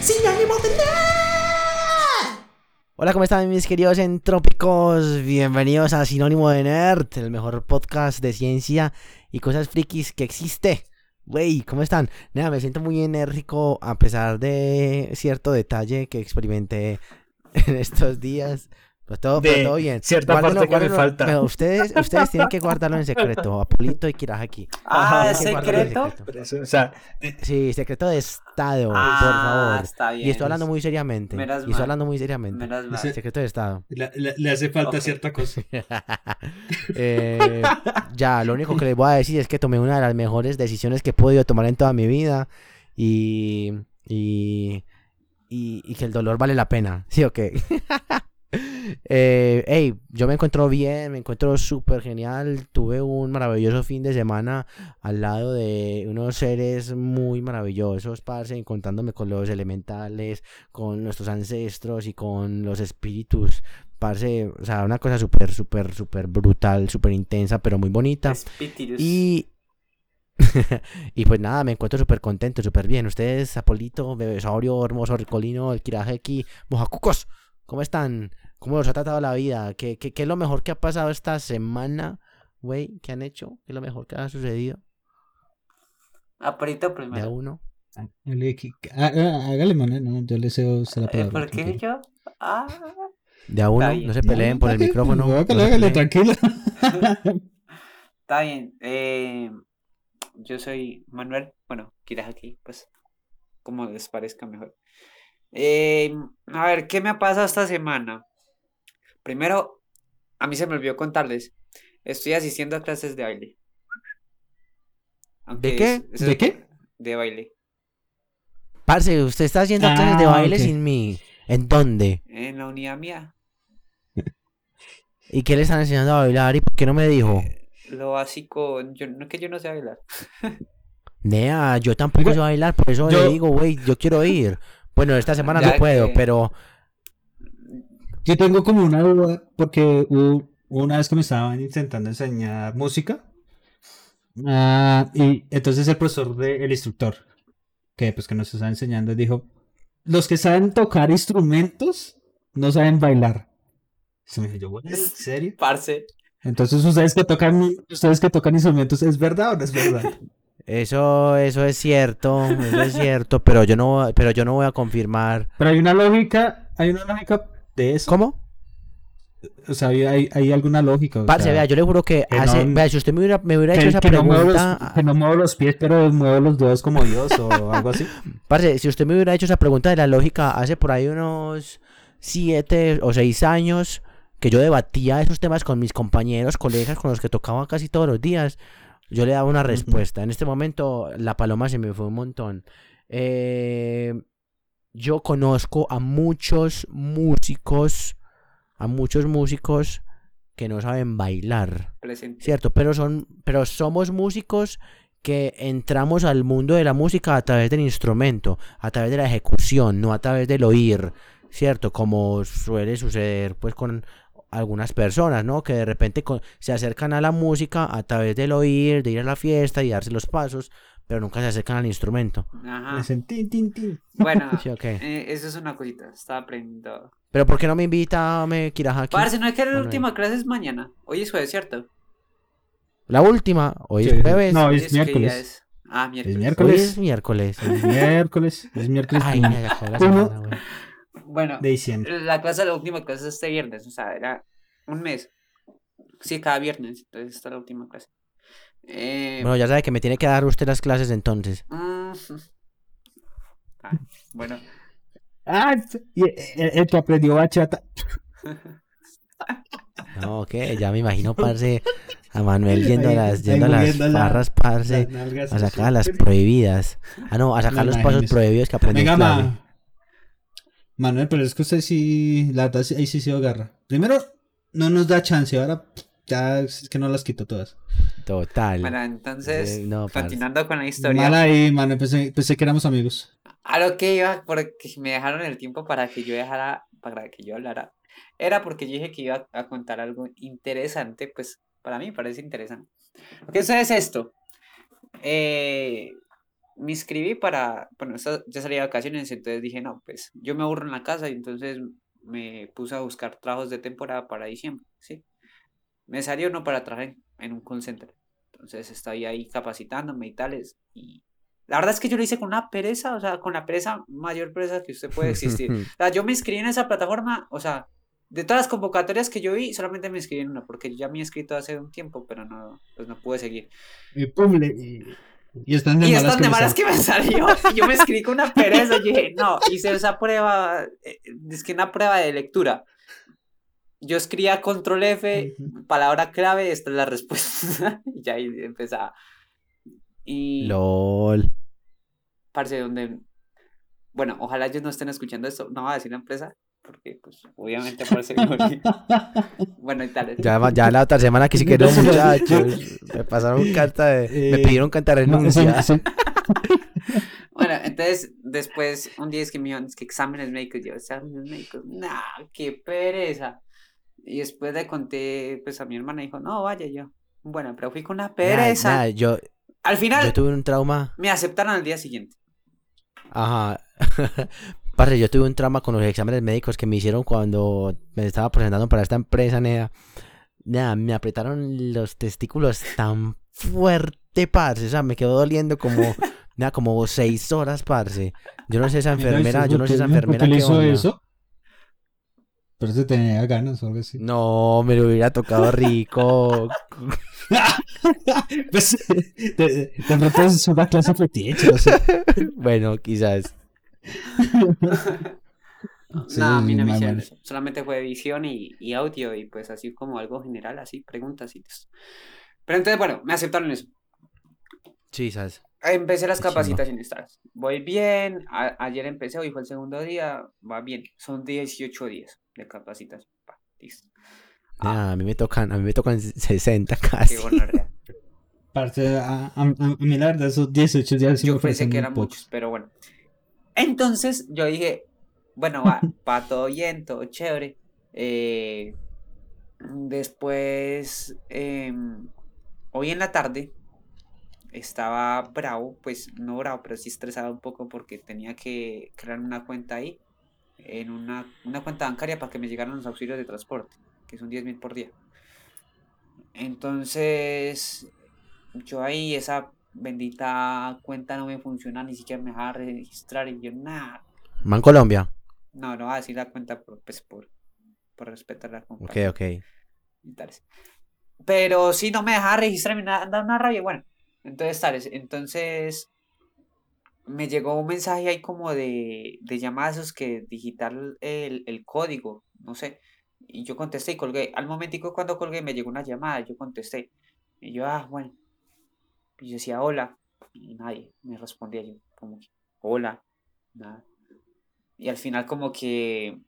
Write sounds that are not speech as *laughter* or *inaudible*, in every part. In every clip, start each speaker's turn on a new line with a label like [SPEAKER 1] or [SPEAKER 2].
[SPEAKER 1] Sinónimo de nerd.
[SPEAKER 2] Hola, ¿cómo están mis queridos entrópicos? Bienvenidos a Sinónimo de Nerd, el mejor podcast de ciencia y cosas frikis que existe. Wey, ¿cómo están? Nada, me siento muy enérgico a pesar de cierto detalle que experimenté *laughs* en estos días. Pues todo,
[SPEAKER 3] De
[SPEAKER 2] pero todo bien.
[SPEAKER 3] cierta parte que me
[SPEAKER 2] guárdenlo,
[SPEAKER 3] falta.
[SPEAKER 2] pero ustedes, ustedes tienen que guardarlo en secreto. *laughs* Apolito y Kirahaki.
[SPEAKER 4] Ah,
[SPEAKER 2] en
[SPEAKER 4] secreto.
[SPEAKER 2] secreto.
[SPEAKER 3] Pero o sea,
[SPEAKER 2] Sí, secreto de Estado, por
[SPEAKER 4] Ah,
[SPEAKER 2] favor.
[SPEAKER 4] está bien.
[SPEAKER 2] Y estoy hablando muy seriamente.
[SPEAKER 4] Menos
[SPEAKER 2] Y estoy
[SPEAKER 4] mal.
[SPEAKER 2] hablando muy seriamente.
[SPEAKER 4] Menos mal.
[SPEAKER 2] Secreto de Estado.
[SPEAKER 3] le, le- le hace falta
[SPEAKER 4] Ok.
[SPEAKER 3] cierta cosa. *laughs*
[SPEAKER 2] Eh, ya, lo único que les voy a decir es que tomé una de las mejores decisiones que he podido tomar en toda mi vida y, y, y, y que el dolor vale la pena. Sí, ok. *laughs* eh, hey, yo me encuentro bien, me encuentro súper genial. Tuve un maravilloso fin de semana al lado de unos seres muy maravillosos, parce, contándome con los elementales, con nuestros ancestros y con los espíritus. Parce, o sea, una cosa súper, súper, súper brutal, súper intensa, pero muy bonita.
[SPEAKER 4] Espíritus.
[SPEAKER 2] Y. *laughs* y pues nada, me encuentro súper contento, súper bien. Ustedes, Apolito, Bebesaurio, Hermoso Ricolino, el Kirajeki, Mojacucos, ¿cómo están? ¿Cómo los ha tratado la vida? ¿Qué, qué, qué es lo mejor que ha pasado esta semana, güey? ¿Qué han hecho? ¿Qué es lo mejor que ha sucedido?
[SPEAKER 4] Aprito
[SPEAKER 2] De a
[SPEAKER 4] primero.
[SPEAKER 2] uno.
[SPEAKER 3] Hágale, há- hágale, Manuel, no, yo le cedo la
[SPEAKER 4] Eh,
[SPEAKER 3] palabra.
[SPEAKER 4] ¿Por qué yo? Ah.
[SPEAKER 2] De a uno, no se peleen por el micrófono.
[SPEAKER 3] no,
[SPEAKER 2] no
[SPEAKER 3] Hágale, hágale, tranquilo. *laughs*
[SPEAKER 4] Está bien. Eh, yo soy Manuel. Bueno, quieras aquí, pues, como les parezca mejor. Eh, a ver, ¿qué me ha pasado esta semana? Primero, a mí se me olvidó contarles. Estoy asistiendo a clases de baile. Aunque
[SPEAKER 2] qué?
[SPEAKER 4] es-
[SPEAKER 3] ¿De qué?
[SPEAKER 4] De baile.
[SPEAKER 2] Parce, usted está haciendo clases de
[SPEAKER 3] Ah,
[SPEAKER 2] baile sin mí. ¿En dónde?
[SPEAKER 4] En la unidad mía. *laughs*
[SPEAKER 2] ¿Y qué le están enseñando a bailar? ¿Y por qué no me dijo?
[SPEAKER 4] Lo básico, yo, no es que yo no sé bailar. *laughs*
[SPEAKER 2] Nea, yo tampoco sé bailar, por eso
[SPEAKER 3] yo-
[SPEAKER 2] le digo, güey, yo quiero ir. Bueno, esta semana
[SPEAKER 4] Ya
[SPEAKER 2] no puedo,
[SPEAKER 4] que-
[SPEAKER 2] pero
[SPEAKER 3] Yo tengo como una duda, porque hubo una vez que me estaban intentando enseñar música, ah, y entonces el profesor, de, el instructor, que pues que nos estaba enseñando, dijo, los que saben tocar instrumentos no saben bailar. Se me dijo, yo, "What? ¿en serio? *laughs*
[SPEAKER 4] Parce.
[SPEAKER 3] Entonces ustedes que tocan, ustedes que tocan instrumentos, ¿es verdad o no es verdad? *laughs*
[SPEAKER 2] eso, eso es cierto, eso es cierto, pero yo no, pero yo no voy a confirmar.
[SPEAKER 3] Pero hay una lógica, hay una lógica de eso.
[SPEAKER 2] ¿Cómo?
[SPEAKER 3] O sea, hay, hay, alguna lógica.
[SPEAKER 2] Parce,
[SPEAKER 3] sea,
[SPEAKER 2] vea, yo le juro que
[SPEAKER 3] que
[SPEAKER 2] hace,
[SPEAKER 3] no-
[SPEAKER 2] vea, si usted me hubiera, me hubiera hecho
[SPEAKER 3] que,
[SPEAKER 2] esa
[SPEAKER 3] que no muevo los,
[SPEAKER 2] pregunta,
[SPEAKER 3] que no muevo los pies, pero muevo los dedos como Dios o *laughs* algo así.
[SPEAKER 2] parce, si usted me hubiera hecho esa pregunta de la lógica hace por ahí unos siete o seis años que yo debatía esos temas con mis compañeros, colegas con los que tocaba casi todos los días, yo le daba una respuesta. En este momento la paloma se me fue un montón. Eh, yo conozco a muchos músicos, a muchos músicos que no saben bailar.
[SPEAKER 4] Presente.
[SPEAKER 2] Cierto, pero son, pero somos músicos que entramos al mundo de la música a través del instrumento, a través de la ejecución, no a través del oír, cierto, como suele suceder pues con algunas personas, ¿no? Que de repente con- se acercan a la música a través del oír, de ir a la fiesta y darse los pasos, pero nunca se acercan al instrumento.
[SPEAKER 4] Ajá.
[SPEAKER 3] Hacen tin, tin, tin.
[SPEAKER 4] Bueno, *laughs*
[SPEAKER 2] Sí, ok.
[SPEAKER 4] eh, eso es una cosita. Estaba aprendiendo.
[SPEAKER 2] Pero ¿por qué no me invita a me Kirahaki?
[SPEAKER 4] Parce, no es que la última clase es mañana. Hoy es jueves, ¿cierto?
[SPEAKER 2] La última, hoy
[SPEAKER 3] Sí,
[SPEAKER 2] es jueves,
[SPEAKER 3] no,
[SPEAKER 4] Hoy
[SPEAKER 3] es
[SPEAKER 4] ¿qué día
[SPEAKER 3] miércoles.
[SPEAKER 4] es? Ah, miércoles.
[SPEAKER 3] Es
[SPEAKER 2] hoy
[SPEAKER 3] miércoles.
[SPEAKER 2] es miércoles.
[SPEAKER 3] Es miércoles. Es miércoles
[SPEAKER 2] Ay, me acabó la semana, güey.
[SPEAKER 4] Bueno,
[SPEAKER 3] de diciembre.
[SPEAKER 4] la clase, la última clase es este viernes. O sea, era un mes. Sí, cada viernes. Entonces, esta es la última clase. Eh,
[SPEAKER 2] Bueno, ya sabe que me tiene que dar usted las clases entonces.
[SPEAKER 4] mm, ah, bueno,
[SPEAKER 3] Ah, y el, que aprendió bachata.
[SPEAKER 2] No, ok, ya me imagino, parce, a Manuel yendo a las, yendo a las barras, parce, a sacar las prohibidas. Ah, no, a sacar
[SPEAKER 3] No
[SPEAKER 2] los pasos prohibidos que aprendí en
[SPEAKER 3] Venga. Manuel, pero es que usted sí, la verdad, ahí sí se agarra. Primero, no nos da chance, ahora ya es que no las quito todas.
[SPEAKER 2] Total.
[SPEAKER 4] bueno, entonces,
[SPEAKER 2] no, parce.
[SPEAKER 4] continuando con la historia.
[SPEAKER 3] Mal ahí, Manuel, pensé, pensé que éramos amigos.
[SPEAKER 4] A lo que iba, porque me dejaron el tiempo para que yo dejara, para que yo hablara, era porque yo dije que iba a contar algo interesante, pues para mí me parece interesante. Eso es esto. Eh, me inscribí para, bueno, ya salía de vacaciones, entonces dije, no, pues yo me aburro en la casa y entonces me puse a buscar trabajos de temporada para diciembre, ¿sí? Me salió uno para trabajar en, en un call center. Entonces estoy ahí capacitándome y tales. Y la verdad es que yo lo hice con una pereza, o sea, con la pereza, mayor pereza que usted puede existir. *laughs* O sea, yo me inscribí en esa plataforma, o sea, de todas las convocatorias que yo vi, solamente me inscribí en una, porque yo ya me he inscrito hace un tiempo, pero no, pues no pude seguir.
[SPEAKER 3] Y pum, le- y, están de
[SPEAKER 4] Y
[SPEAKER 3] malas
[SPEAKER 4] estas
[SPEAKER 3] que
[SPEAKER 4] de
[SPEAKER 3] me
[SPEAKER 4] malas
[SPEAKER 3] sal-
[SPEAKER 4] que me salió, *laughs* y yo me inscribí con una pereza, y dije, no, hice esa prueba, eh, es que una prueba de lectura. Yo escribía control F, palabra clave, esta es la respuesta, *laughs* y ahí empezaba. Y,
[SPEAKER 2] LOL.
[SPEAKER 4] parce, donde, bueno, ojalá ellos no estén escuchando esto, no va a decir la empresa, porque, pues, obviamente por seguridad. *laughs* bueno, y tal.
[SPEAKER 2] Ya, la otra semana que *laughs* sí que no, muchachos. Me pasaron carta de. Me pidieron carta de renuncia. *laughs*
[SPEAKER 4] Bueno, entonces, después, un día es que me iban, es que exámenes médicos, yo, exámenes médicos, nah, qué pereza. Y después le conté, pues, a mi hermana, dijo, no, vaya yo. Bueno, pero fui con una
[SPEAKER 2] Nah,
[SPEAKER 4] pereza.
[SPEAKER 2] nah, yo,
[SPEAKER 4] Al final,
[SPEAKER 2] yo tuve un trauma.
[SPEAKER 4] me aceptaron al día siguiente.
[SPEAKER 2] Ajá. Parce, yo tuve un trauma con los exámenes médicos que me hicieron cuando me estaba presentando para esta empresa, nea. Nea, me apretaron los testículos tan fuerte, parce. O sea, me quedó doliendo como, *laughs* nea, como seis horas, parce. Yo no sé esa enfermera,
[SPEAKER 3] ¿y
[SPEAKER 2] yo no sé esa enfermera
[SPEAKER 3] qué hizo eso? Pero se tenía ganas o algo así.
[SPEAKER 2] No, me lo hubiera tocado rico. *laughs*
[SPEAKER 3] Pues, de, de es una clase fetiche, o sea. *laughs*
[SPEAKER 2] bueno, quizás. *laughs*
[SPEAKER 3] Sí,
[SPEAKER 4] no, a mí no me hicieron. Solamente fue visión y, y audio y pues así como algo general, así, preguntas y eso. Pero entonces, bueno, me aceptaron eso.
[SPEAKER 2] Quizás.
[SPEAKER 4] Empecé las
[SPEAKER 2] Qué
[SPEAKER 4] capacitaciones. ¿sabes? Voy bien. a- ayer empecé, hoy fue el segundo día. Va bien. Son 18 días de capacitación. Pa, listo.
[SPEAKER 2] Nea, a mí me tocan, a mí me tocan 60
[SPEAKER 4] Qué
[SPEAKER 2] casi.
[SPEAKER 4] gonorrea. *laughs*
[SPEAKER 3] Parce, a, a- a mí la verdad, esos 18 días sí
[SPEAKER 4] Yo
[SPEAKER 3] me
[SPEAKER 4] pensé que eran muchos, pero bueno. Entonces yo dije, bueno, va, *laughs* va todo bien, todo chévere. Eh, después, em, hoy en la tarde, estaba bravo, pues no bravo, pero sí estresado un poco porque tenía que crear una cuenta ahí, en una, una cuenta bancaria para que me llegaran los auxilios de transporte, que son 10 mil por día. Entonces, yo ahí esa bendita cuenta no me funciona, ni siquiera me deja registrar y yo, nada,
[SPEAKER 2] Man Colombia.
[SPEAKER 4] no, no voy a decir la cuenta por, pues, por, por respetar la
[SPEAKER 2] Ok,
[SPEAKER 4] compañía
[SPEAKER 2] ok.
[SPEAKER 4] tales. Pero sí, no me dejaba registrar, me da, una rabia. Bueno, entonces, tales. Entonces, me llegó un mensaje ahí como de, de llamadas que digitar el, el código, no sé. Y yo contesté y colgué. Al momentico cuando colgué me llegó una llamada, yo contesté. Y yo, ah, bueno. Y yo decía, hola. Y nadie me respondía. Yo, como que, hola. Nada. Y al final como que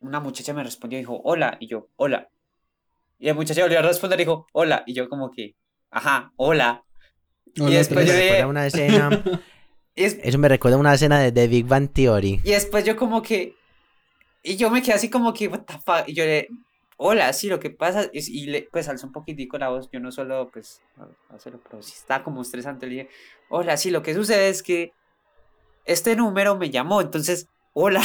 [SPEAKER 4] una muchacha me respondió y dijo, hola. Y yo, hola. Y la muchacha volvió a responder y dijo, hola. Y yo como que, ajá, hola.
[SPEAKER 3] Hola,
[SPEAKER 4] y después
[SPEAKER 2] Eso
[SPEAKER 4] yo dije,
[SPEAKER 2] una escena. *laughs*
[SPEAKER 4] es-
[SPEAKER 2] Eso me recuerda a una escena de The Big Bang Theory.
[SPEAKER 4] y después yo como que, y yo me quedé así como que, what the fuck? Y yo le, hola, sí, lo que pasa es, y le, pues alzó un poquitico la voz, yo no solo, pues, hacerlo, pero sí estaba como estresante, le dije, hola, sí, lo que sucede es que este número me llamó, entonces, hola.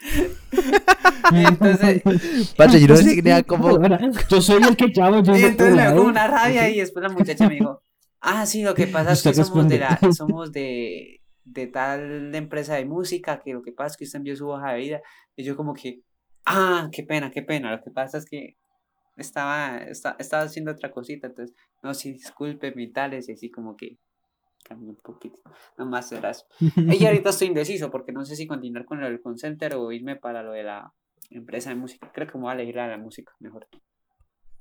[SPEAKER 4] *laughs* y entonces, *laughs*
[SPEAKER 2] Parce, yo no sé cómo. *laughs*
[SPEAKER 3] Yo soy el que llamo. Yo
[SPEAKER 4] Y
[SPEAKER 3] no
[SPEAKER 4] entonces me dio
[SPEAKER 3] puedo,
[SPEAKER 4] como
[SPEAKER 3] ¿eh?
[SPEAKER 4] una rabia y después la muchacha me dijo, ah, sí, lo que pasa es que somos de la, somos de, de tal empresa de música, que lo que pasa es que usted envió su hoja de vida. Y yo como que, ah, qué pena, qué pena. Lo que pasa es que estaba, esta- estaba haciendo otra cosita, entonces, no, sí, disculpe, y tales, y así como que cambié un poquito. Nomás era eso. Y *laughs* ahorita estoy indeciso porque no sé si continuar con lo del call center o irme para lo de la empresa de música. Creo que me voy a elegir la música mejor.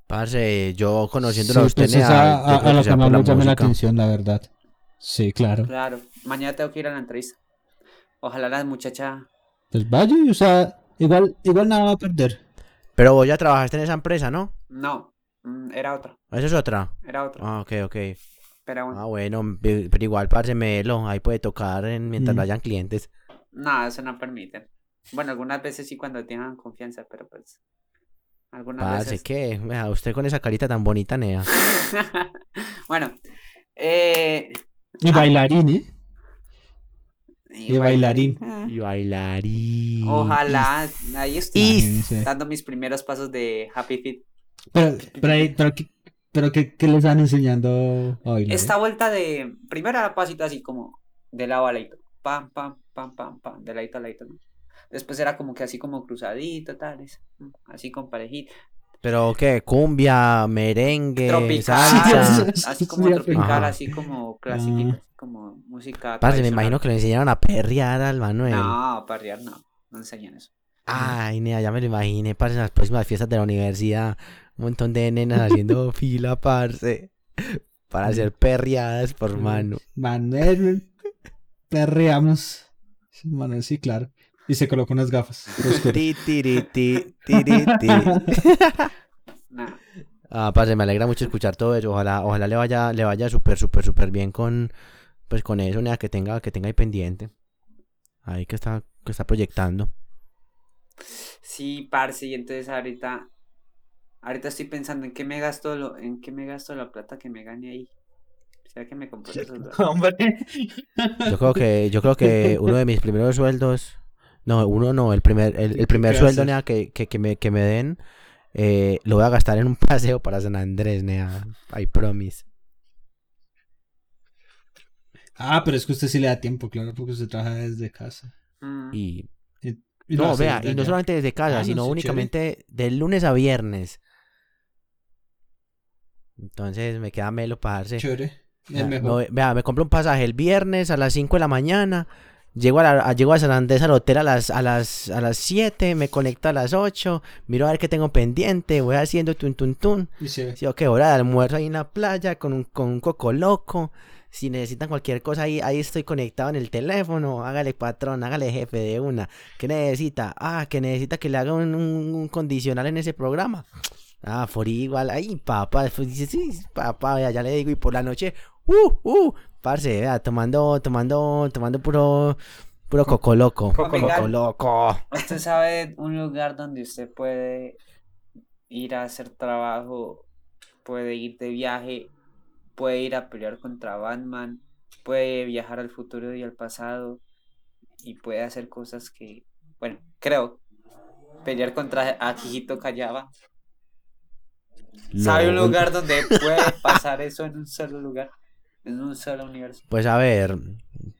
[SPEAKER 2] Parce, yo
[SPEAKER 3] Sí,
[SPEAKER 2] conociéndolo a
[SPEAKER 3] pues
[SPEAKER 2] usted,
[SPEAKER 3] esa a, a lo
[SPEAKER 2] que
[SPEAKER 3] más me llama la atención, la verdad. Sí, claro.
[SPEAKER 4] Claro, mañana tengo que ir a la entrevista. Ojalá la muchacha.
[SPEAKER 3] Pues vaya, o sea, igual, igual nada va a perder.
[SPEAKER 2] Pero vos ya trabajaste en esa empresa, ¿no?
[SPEAKER 4] No, mm, era otra,
[SPEAKER 2] Esa es otra.
[SPEAKER 4] era otra.
[SPEAKER 2] Ah, ok, ok.
[SPEAKER 4] Pero bueno,
[SPEAKER 2] Ah, bueno, pe- pero igual, parce, melo. Ahí puede tocar en- mientras
[SPEAKER 3] Mm.
[SPEAKER 2] no hayan clientes.
[SPEAKER 4] nada, eso no permite. Bueno, algunas veces sí cuando tengan confianza, pero pues. Algunas
[SPEAKER 2] Parce,
[SPEAKER 4] veces.
[SPEAKER 2] ¿qué? Vea, usted con esa carita tan bonita, nea. *laughs*
[SPEAKER 4] bueno, eh,
[SPEAKER 3] Y bailarín, ¿eh?
[SPEAKER 4] Y
[SPEAKER 3] Y bailarín.
[SPEAKER 4] Ah.
[SPEAKER 2] Y bailarín.
[SPEAKER 4] Ojalá, ahí estoy dando mis primeros pasos de Happy Feet.
[SPEAKER 3] Pero, pero, ahí- pero, ¿qué, pero qué, qué les están enseñando a bailar?
[SPEAKER 4] Esta vuelta de. Primero era pasito así como de lado a ladito. Pam, pam, pam, pam, pam. De ladito a ladito, ¿no? Después era como que así como cruzadito, tales. mm, Así con parejita.
[SPEAKER 2] Pero qué, cumbia, merengue,
[SPEAKER 4] Tropical.
[SPEAKER 2] salsa.
[SPEAKER 4] Así como tropical,
[SPEAKER 2] Ajá.
[SPEAKER 4] así como clásico. Como música.
[SPEAKER 2] Parce, me imagino que le enseñaron a perrear al Manuel.
[SPEAKER 4] No, parrear no. No enseñan eso.
[SPEAKER 2] Ay, nea, ya me lo imaginé, parce, en las próximas fiestas de la universidad. Un montón de nenas haciendo *laughs* fila, parce. Para ser perreadas por mano.
[SPEAKER 3] Manuel, perreamos. Manuel, sí, claro. Y se colocó unas gafas. oscuras. *laughs*
[SPEAKER 2] Ti, tiri, ti, tiri, ti. *laughs* Ah, parce, me alegra mucho escuchar todo eso. Ojalá, ojalá le vaya, le vaya súper, súper, súper bien con, pues con eso, nea, que tenga, que tenga ahí pendiente. Ahí que está, que está proyectando.
[SPEAKER 4] Sí, parce, y entonces ahorita. Ahorita estoy pensando en qué me gasto lo, en qué me gasto la plata que me gane ahí. ¿Será que me compré esos *laughs* dos?
[SPEAKER 3] Hombre.
[SPEAKER 2] Yo creo que, yo creo que uno de mis primeros sueldos, no, uno no, el primer, el, el
[SPEAKER 3] ¿Qué-
[SPEAKER 2] primer sueldo, nea, que, que, que me, que me den, eh, lo voy a gastar en un *laughs* paseo para San Andrés, nea. I promise.
[SPEAKER 3] Ah, pero es que usted sí le da tiempo, claro, porque usted trabaja desde casa.
[SPEAKER 4] Mm,
[SPEAKER 2] Y, no, vea, y no
[SPEAKER 3] allá.
[SPEAKER 2] solamente desde casa,
[SPEAKER 3] Ah, no,
[SPEAKER 2] sino
[SPEAKER 3] sí,
[SPEAKER 2] únicamente de lunes a viernes. Entonces me queda melo para darse.
[SPEAKER 3] Chévere.
[SPEAKER 2] Vea,
[SPEAKER 3] Es
[SPEAKER 2] me vea, me compro un pasaje el viernes a las 5 de la mañana. Llego a, la- a- llego a San Andrés al hotel a las, a, las, a las 7, me conecto a las 8, miro a ver qué tengo pendiente, voy haciendo tun tun tun.
[SPEAKER 3] Y se-
[SPEAKER 2] Sí, ok, hora de almuerzo ahí en la playa con un, con un coco loco. Si necesitan cualquier cosa ahí, ahí estoy conectado en el teléfono. Hágale patrón, hágale jefe de una. ¿Qué necesita? Ah, que necesita que le haga un, un- un condicional en ese programa. Ah, for igual. Ay, papá. Pues dice, sí, papá, vea, ya le digo. Y por la noche, uh, uh, parce, vea, tomando, tomando, tomando puro, puro coco loco.
[SPEAKER 4] Coco
[SPEAKER 2] Coco
[SPEAKER 4] legal.
[SPEAKER 2] loco.
[SPEAKER 4] ¿Usted sabe un lugar donde usted puede ir a hacer trabajo, puede ir de viaje, puede ir a pelear contra Batman, puede viajar al futuro y al pasado y puede hacer cosas que, bueno, creo, pelear contra Akihito Kayaba? ¿Sabe un lugar donde *laughs* puede pasar eso en un solo lugar? En un solo universo.
[SPEAKER 2] Pues a ver,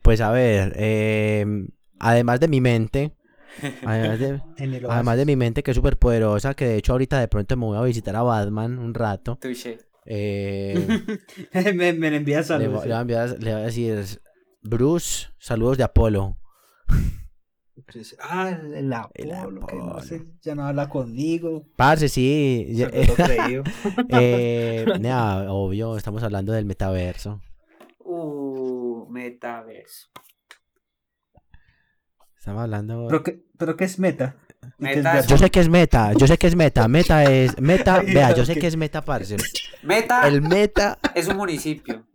[SPEAKER 2] pues a ver, em, además de mi mente, *laughs* además de, además mi mente que es súper poderosa, que de hecho ahorita de pronto me voy a visitar a Batman un rato,
[SPEAKER 4] Touché.
[SPEAKER 2] Eh, *laughs*
[SPEAKER 3] me, me le envía
[SPEAKER 2] le,
[SPEAKER 3] saludos.
[SPEAKER 2] le voy a enviar- le voy a decir, Bruce, saludos de Apolo.
[SPEAKER 3] Ah, el
[SPEAKER 2] El
[SPEAKER 3] Apolo, que no sé, ya no habla conmigo.
[SPEAKER 2] Parce, sí, ya- *laughs* eh, *laughs* obvio, estamos hablando del metaverso.
[SPEAKER 4] Uh, metaverso.
[SPEAKER 2] Estamos hablando...
[SPEAKER 3] ¿Pero qué, ¿Pero qué es meta?
[SPEAKER 2] Yo sé que es meta, yo sé que es meta, meta es, meta,
[SPEAKER 3] Ay, *laughs*
[SPEAKER 2] vea, yo sé
[SPEAKER 3] que-
[SPEAKER 2] que es meta, parce.
[SPEAKER 4] Meta
[SPEAKER 2] El meta
[SPEAKER 4] es un municipio.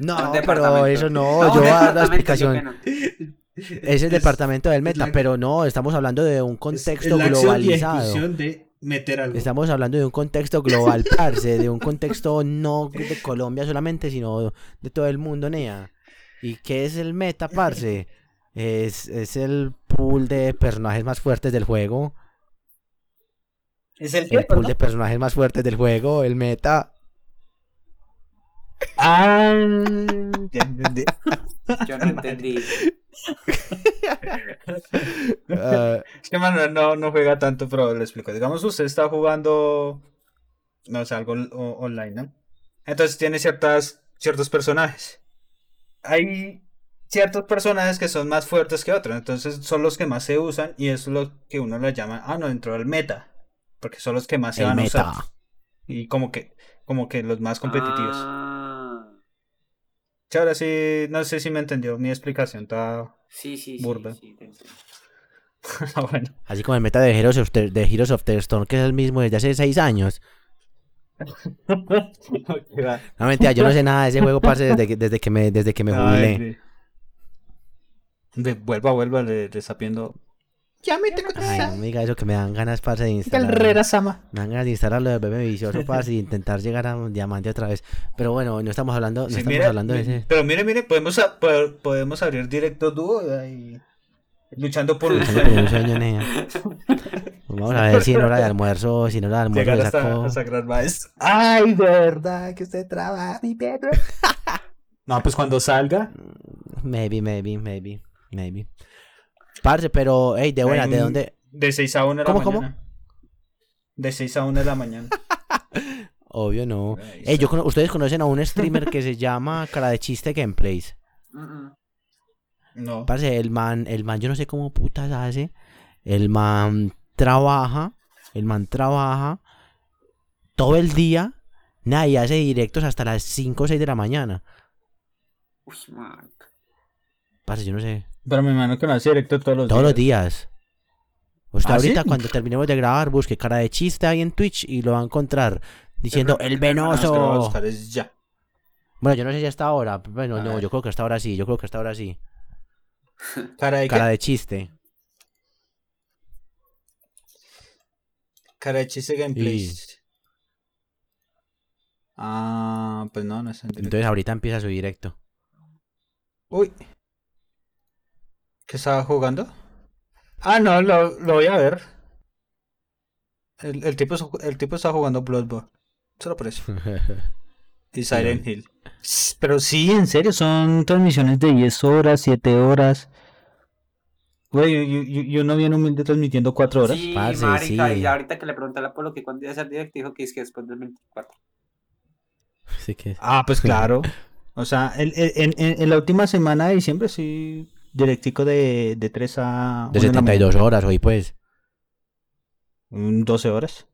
[SPEAKER 2] No,
[SPEAKER 4] un
[SPEAKER 2] pero eso no,
[SPEAKER 4] No,
[SPEAKER 2] yo voy a dar la explicación. Es el departamento del meta,
[SPEAKER 3] la-
[SPEAKER 2] pero no, estamos hablando de un contexto
[SPEAKER 3] la y
[SPEAKER 2] globalizado.
[SPEAKER 3] de meter algo.
[SPEAKER 2] Estamos hablando de un contexto global, parce, de un contexto no de Colombia solamente, sino de todo el mundo, Nea. ¿Y qué es el meta, parce? Es, es el pool de personajes más fuertes del juego.
[SPEAKER 3] ¿Es el
[SPEAKER 2] El pool de personajes más fuertes del juego, el meta.
[SPEAKER 3] Ah, ya entendí.
[SPEAKER 4] Yo no entendí.
[SPEAKER 2] Ah,
[SPEAKER 3] Es que Manuel no, no juega tanto, pero le explico. Digamos, usted está jugando, no sé, algo online, ¿no? Entonces tiene ciertas, ciertos personajes. Hay ciertos personajes que son más fuertes que otros, entonces son los que más se usan y eso es lo que uno le llama, ah, no, dentro del meta, porque son los que más se
[SPEAKER 2] el
[SPEAKER 3] van a usar. Y como que, como que los más competitivos.
[SPEAKER 4] Ah,
[SPEAKER 3] Sí, ahora sí, no sé si me entendió mi explicación, está
[SPEAKER 4] sí, sí, sí.
[SPEAKER 3] Burda.
[SPEAKER 4] sí, *laughs*
[SPEAKER 3] bueno.
[SPEAKER 2] Así como el meta de Heroes of the, de Heroes of the Storm, que es el mismo desde hace seis años. *laughs* No, mentira, yo no sé nada de ese juego, parce, desde que, desde que me, desde que me *laughs* jubilé.
[SPEAKER 3] Ay, ve- vuelva, vuelva, le, le está pidiendo Ya me tengo
[SPEAKER 2] Ay, no me diga eso que me dan ganas, parce, de instalar.
[SPEAKER 3] Herrera Sama.
[SPEAKER 2] Me dan ganas de instalarlo de bebé vicioso, parce, y intentar llegar a un diamante otra vez. Pero bueno, no estamos hablando, no
[SPEAKER 3] Sí,
[SPEAKER 2] estamos hablando de ese.
[SPEAKER 3] Pero mire, mire, podemos, a- podemos abrir directo dúo ahí, luchando por un
[SPEAKER 2] Luchando por
[SPEAKER 3] sueño.
[SPEAKER 2] un sueño, nea. Vamos a ver si en hora de almuerzo, si en hora de almuerzo
[SPEAKER 3] Llegar hasta, hasta. Ay, verdad que usted trabaja, mi perro. *laughs* No, pues cuando salga.
[SPEAKER 2] Maybe, maybe, maybe, maybe. Parce, pero, hey, de buena, ¿de dónde?
[SPEAKER 3] De 6 a 1 de la
[SPEAKER 2] ¿Cómo, cómo?
[SPEAKER 3] mañana. De 6 a 1 de la mañana. *laughs*
[SPEAKER 2] Obvio no.
[SPEAKER 3] Ahí
[SPEAKER 2] Ey, yo ustedes conocen a un streamer que se llama Cara de Chiste Gameplays.
[SPEAKER 3] No.
[SPEAKER 2] Parce, el man, el man, yo no sé cómo putas hace. El man trabaja, el man trabaja todo el día, nada, y hace directos hasta las 5 o 6 de la mañana.
[SPEAKER 4] Uy, man.
[SPEAKER 2] Parce, yo no sé.
[SPEAKER 3] Pero mi hermano que no hace directo todos los
[SPEAKER 2] Todos los
[SPEAKER 3] días.
[SPEAKER 2] días. Usted
[SPEAKER 3] ¿Ah,
[SPEAKER 2] ahorita
[SPEAKER 3] sí?
[SPEAKER 2] cuando terminemos de grabar, busque cara de chiste ahí en Twitch y lo va a encontrar diciendo el
[SPEAKER 3] es
[SPEAKER 2] venoso.
[SPEAKER 3] es ya.
[SPEAKER 2] Bueno, yo no sé si hasta ahora. Bueno,
[SPEAKER 3] A
[SPEAKER 2] no,
[SPEAKER 3] ver.
[SPEAKER 2] yo creo que hasta ahora sí. Yo creo que hasta ahora sí. *laughs*
[SPEAKER 3] Cara de,
[SPEAKER 2] Cara
[SPEAKER 3] qué?
[SPEAKER 2] de chiste.
[SPEAKER 3] Cara de chiste gameplays. Ah, pues no, no está en directo.
[SPEAKER 2] Entonces ahorita empieza su directo.
[SPEAKER 3] Uy. ¿Qué estaba jugando? Ah, no, lo, lo voy a ver. El, el, tipo, el tipo está jugando Bloodborne. Solo por eso. *laughs* Y Silent Hill. Pero sí, en serio, son transmisiones de 10 horas, 7 horas. Güey, y, y- y uno bien humilde transmitiendo 4 horas.
[SPEAKER 4] Sí,
[SPEAKER 2] parce,
[SPEAKER 4] marica,
[SPEAKER 2] sí.
[SPEAKER 4] y ahorita que le pregunté a la Polo que cuándo iba a ser directo, dijo que es que después del 24.
[SPEAKER 2] Así que.
[SPEAKER 3] Ah, pues *laughs* claro. O sea, en, en- en la última semana de diciembre sí, directico de, de 3 a...
[SPEAKER 2] De
[SPEAKER 3] una de la
[SPEAKER 2] 72 horas hoy, pues.
[SPEAKER 3] mañana. Mm, 12 horas.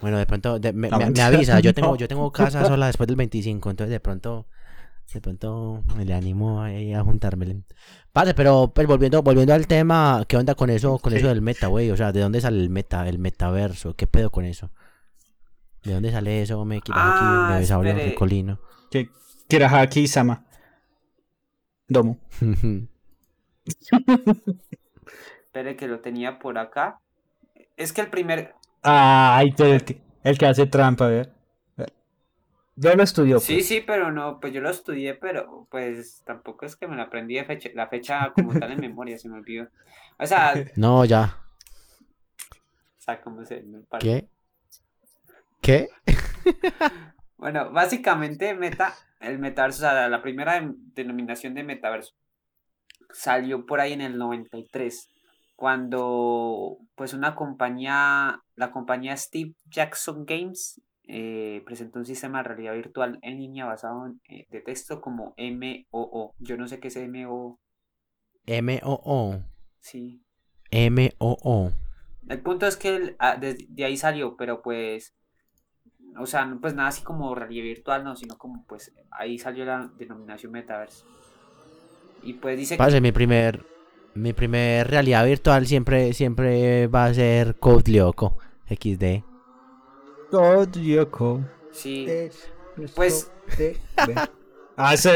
[SPEAKER 2] Bueno, de pronto. de- me,
[SPEAKER 3] No,
[SPEAKER 2] me- me avisa. Yo *laughs* tengo,
[SPEAKER 3] no.
[SPEAKER 2] yo tengo casa sola después del 25. Entonces de pronto. De pronto me le animo ahí a juntármele. Vale, pero pues, volviendo, volviendo al tema, ¿qué onda con eso, con
[SPEAKER 3] Sí.
[SPEAKER 2] eso del meta, güey? O sea, ¿de dónde sale el meta, el metaverso? ¿Qué pedo con eso? ¿De dónde sale eso? Me quitas
[SPEAKER 4] Ah,
[SPEAKER 2] aquí,
[SPEAKER 4] espere.
[SPEAKER 2] ricolino.
[SPEAKER 3] Que Kirahaki Sama. Domo. *laughs*
[SPEAKER 4] Espere que lo tenía por acá. Es que el primer.
[SPEAKER 3] Pero el que, el que hace trampa, a ver. Yo lo estudió. pues.
[SPEAKER 4] Sí, sí, pero no, pues yo lo estudié, pero pues tampoco es que me lo aprendí de fecha, la fecha como tal en *laughs* memoria, se me olvidó. O sea,
[SPEAKER 2] no, ya.
[SPEAKER 4] o sea, ¿cómo se me parece?
[SPEAKER 2] ¿Qué? ¿Qué?
[SPEAKER 4] Bueno, básicamente meta, el metaverso, o sea, la primera denominación de metaverso salió por ahí en el 93, cuando pues una compañía, la compañía Steve Jackson Games, eh, presentó un sistema de realidad virtual en línea basado en, eh, de texto como MOO. Yo no sé qué es MOO,
[SPEAKER 2] M-O-O.
[SPEAKER 4] sí.
[SPEAKER 2] M-O-O.
[SPEAKER 4] El punto es que el- ah, de, de ahí salió, pero pues, o sea, pues nada así como realidad virtual, no, sino como pues ahí salió la denominación metaverso. Y pues dice que
[SPEAKER 2] Pase, mi primer, mi primer realidad virtual siempre, siempre va a ser Code Lyoko XD.
[SPEAKER 3] God, Yoko.
[SPEAKER 4] sí,
[SPEAKER 3] es
[SPEAKER 4] Pues-
[SPEAKER 3] deber. *laughs* Ah, *laughs* ese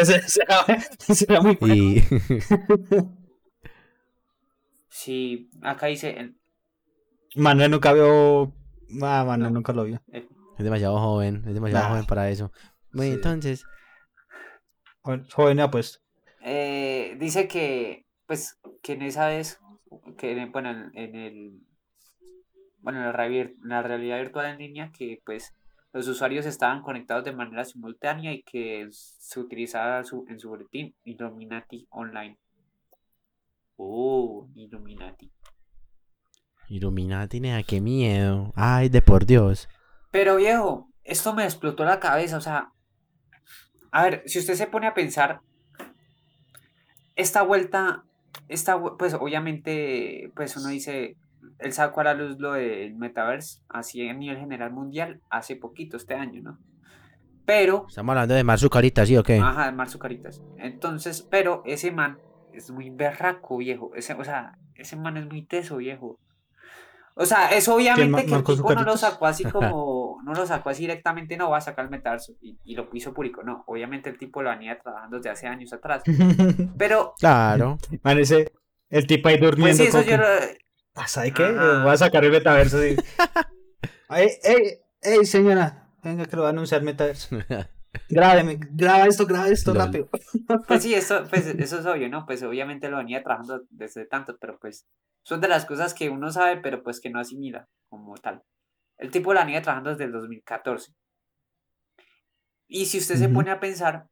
[SPEAKER 3] era muy bueno.
[SPEAKER 2] Y *laughs*
[SPEAKER 4] sí, acá dice, el-
[SPEAKER 3] Manuel nunca vio. Ah, Manuel
[SPEAKER 4] No.
[SPEAKER 3] nunca lo vio.
[SPEAKER 4] eh,
[SPEAKER 2] es demasiado joven, es demasiado
[SPEAKER 3] Nah.
[SPEAKER 2] joven para eso. Bueno,
[SPEAKER 3] Sí.
[SPEAKER 2] entonces,
[SPEAKER 3] Joven, joven apuesto.
[SPEAKER 4] Eh, dice que, pues, que en esa vez, que en- bueno, en, el, bueno, en la, en la realidad virtual en línea, que pues los usuarios estaban conectados de manera simultánea y que se utilizaba su, en su boletín Illuminati Online. Oh, Illuminati.
[SPEAKER 2] Illuminati, nea, qué miedo. Ay, de por Dios.
[SPEAKER 4] Pero viejo, esto me explotó la cabeza, o sea, a ver, si usted se pone a pensar, esta vuelta, esta, pues obviamente, pues uno dice, él sacó a la luz lo del metaverse, así a nivel general mundial, hace poquito, este año, ¿no? Pero,
[SPEAKER 2] Estamos hablando de Mar Zucarita, ¿sí o qué?
[SPEAKER 4] ajá, Mar Zucaritas. Entonces, pero ese man es muy berraco, viejo, ese, o sea, ese man es muy teso, viejo. O sea, es obviamente que el tipo no lo sacó así *laughs* como, no lo sacó así directamente, no va a sacar el metaverso y, y lo hizo público, no. Obviamente el tipo lo venía trabajando desde hace años atrás. *laughs* Pero,
[SPEAKER 2] Claro.
[SPEAKER 3] Man, ese, el tipo ahí durmiendo.
[SPEAKER 4] pues sí, eso
[SPEAKER 3] como
[SPEAKER 4] yo
[SPEAKER 3] que-
[SPEAKER 4] lo,
[SPEAKER 3] Ah, ¿Sabe qué?
[SPEAKER 4] Ajá.
[SPEAKER 3] Voy a sacar el metaverso. Sí. *laughs* ey, ey, ey, señora. Venga, que lo va a anunciar metaverso. Grábeme, graba esto, graba esto
[SPEAKER 2] Lol.
[SPEAKER 3] rápido. *laughs*
[SPEAKER 4] Pues sí, eso, pues, eso es obvio, ¿no? Pues obviamente lo venía trabajando desde tanto, pero pues son de las cosas que uno sabe, pero pues que no asimila como tal. El tipo la venía trabajando desde el 2014. Y si usted se pone a pensar,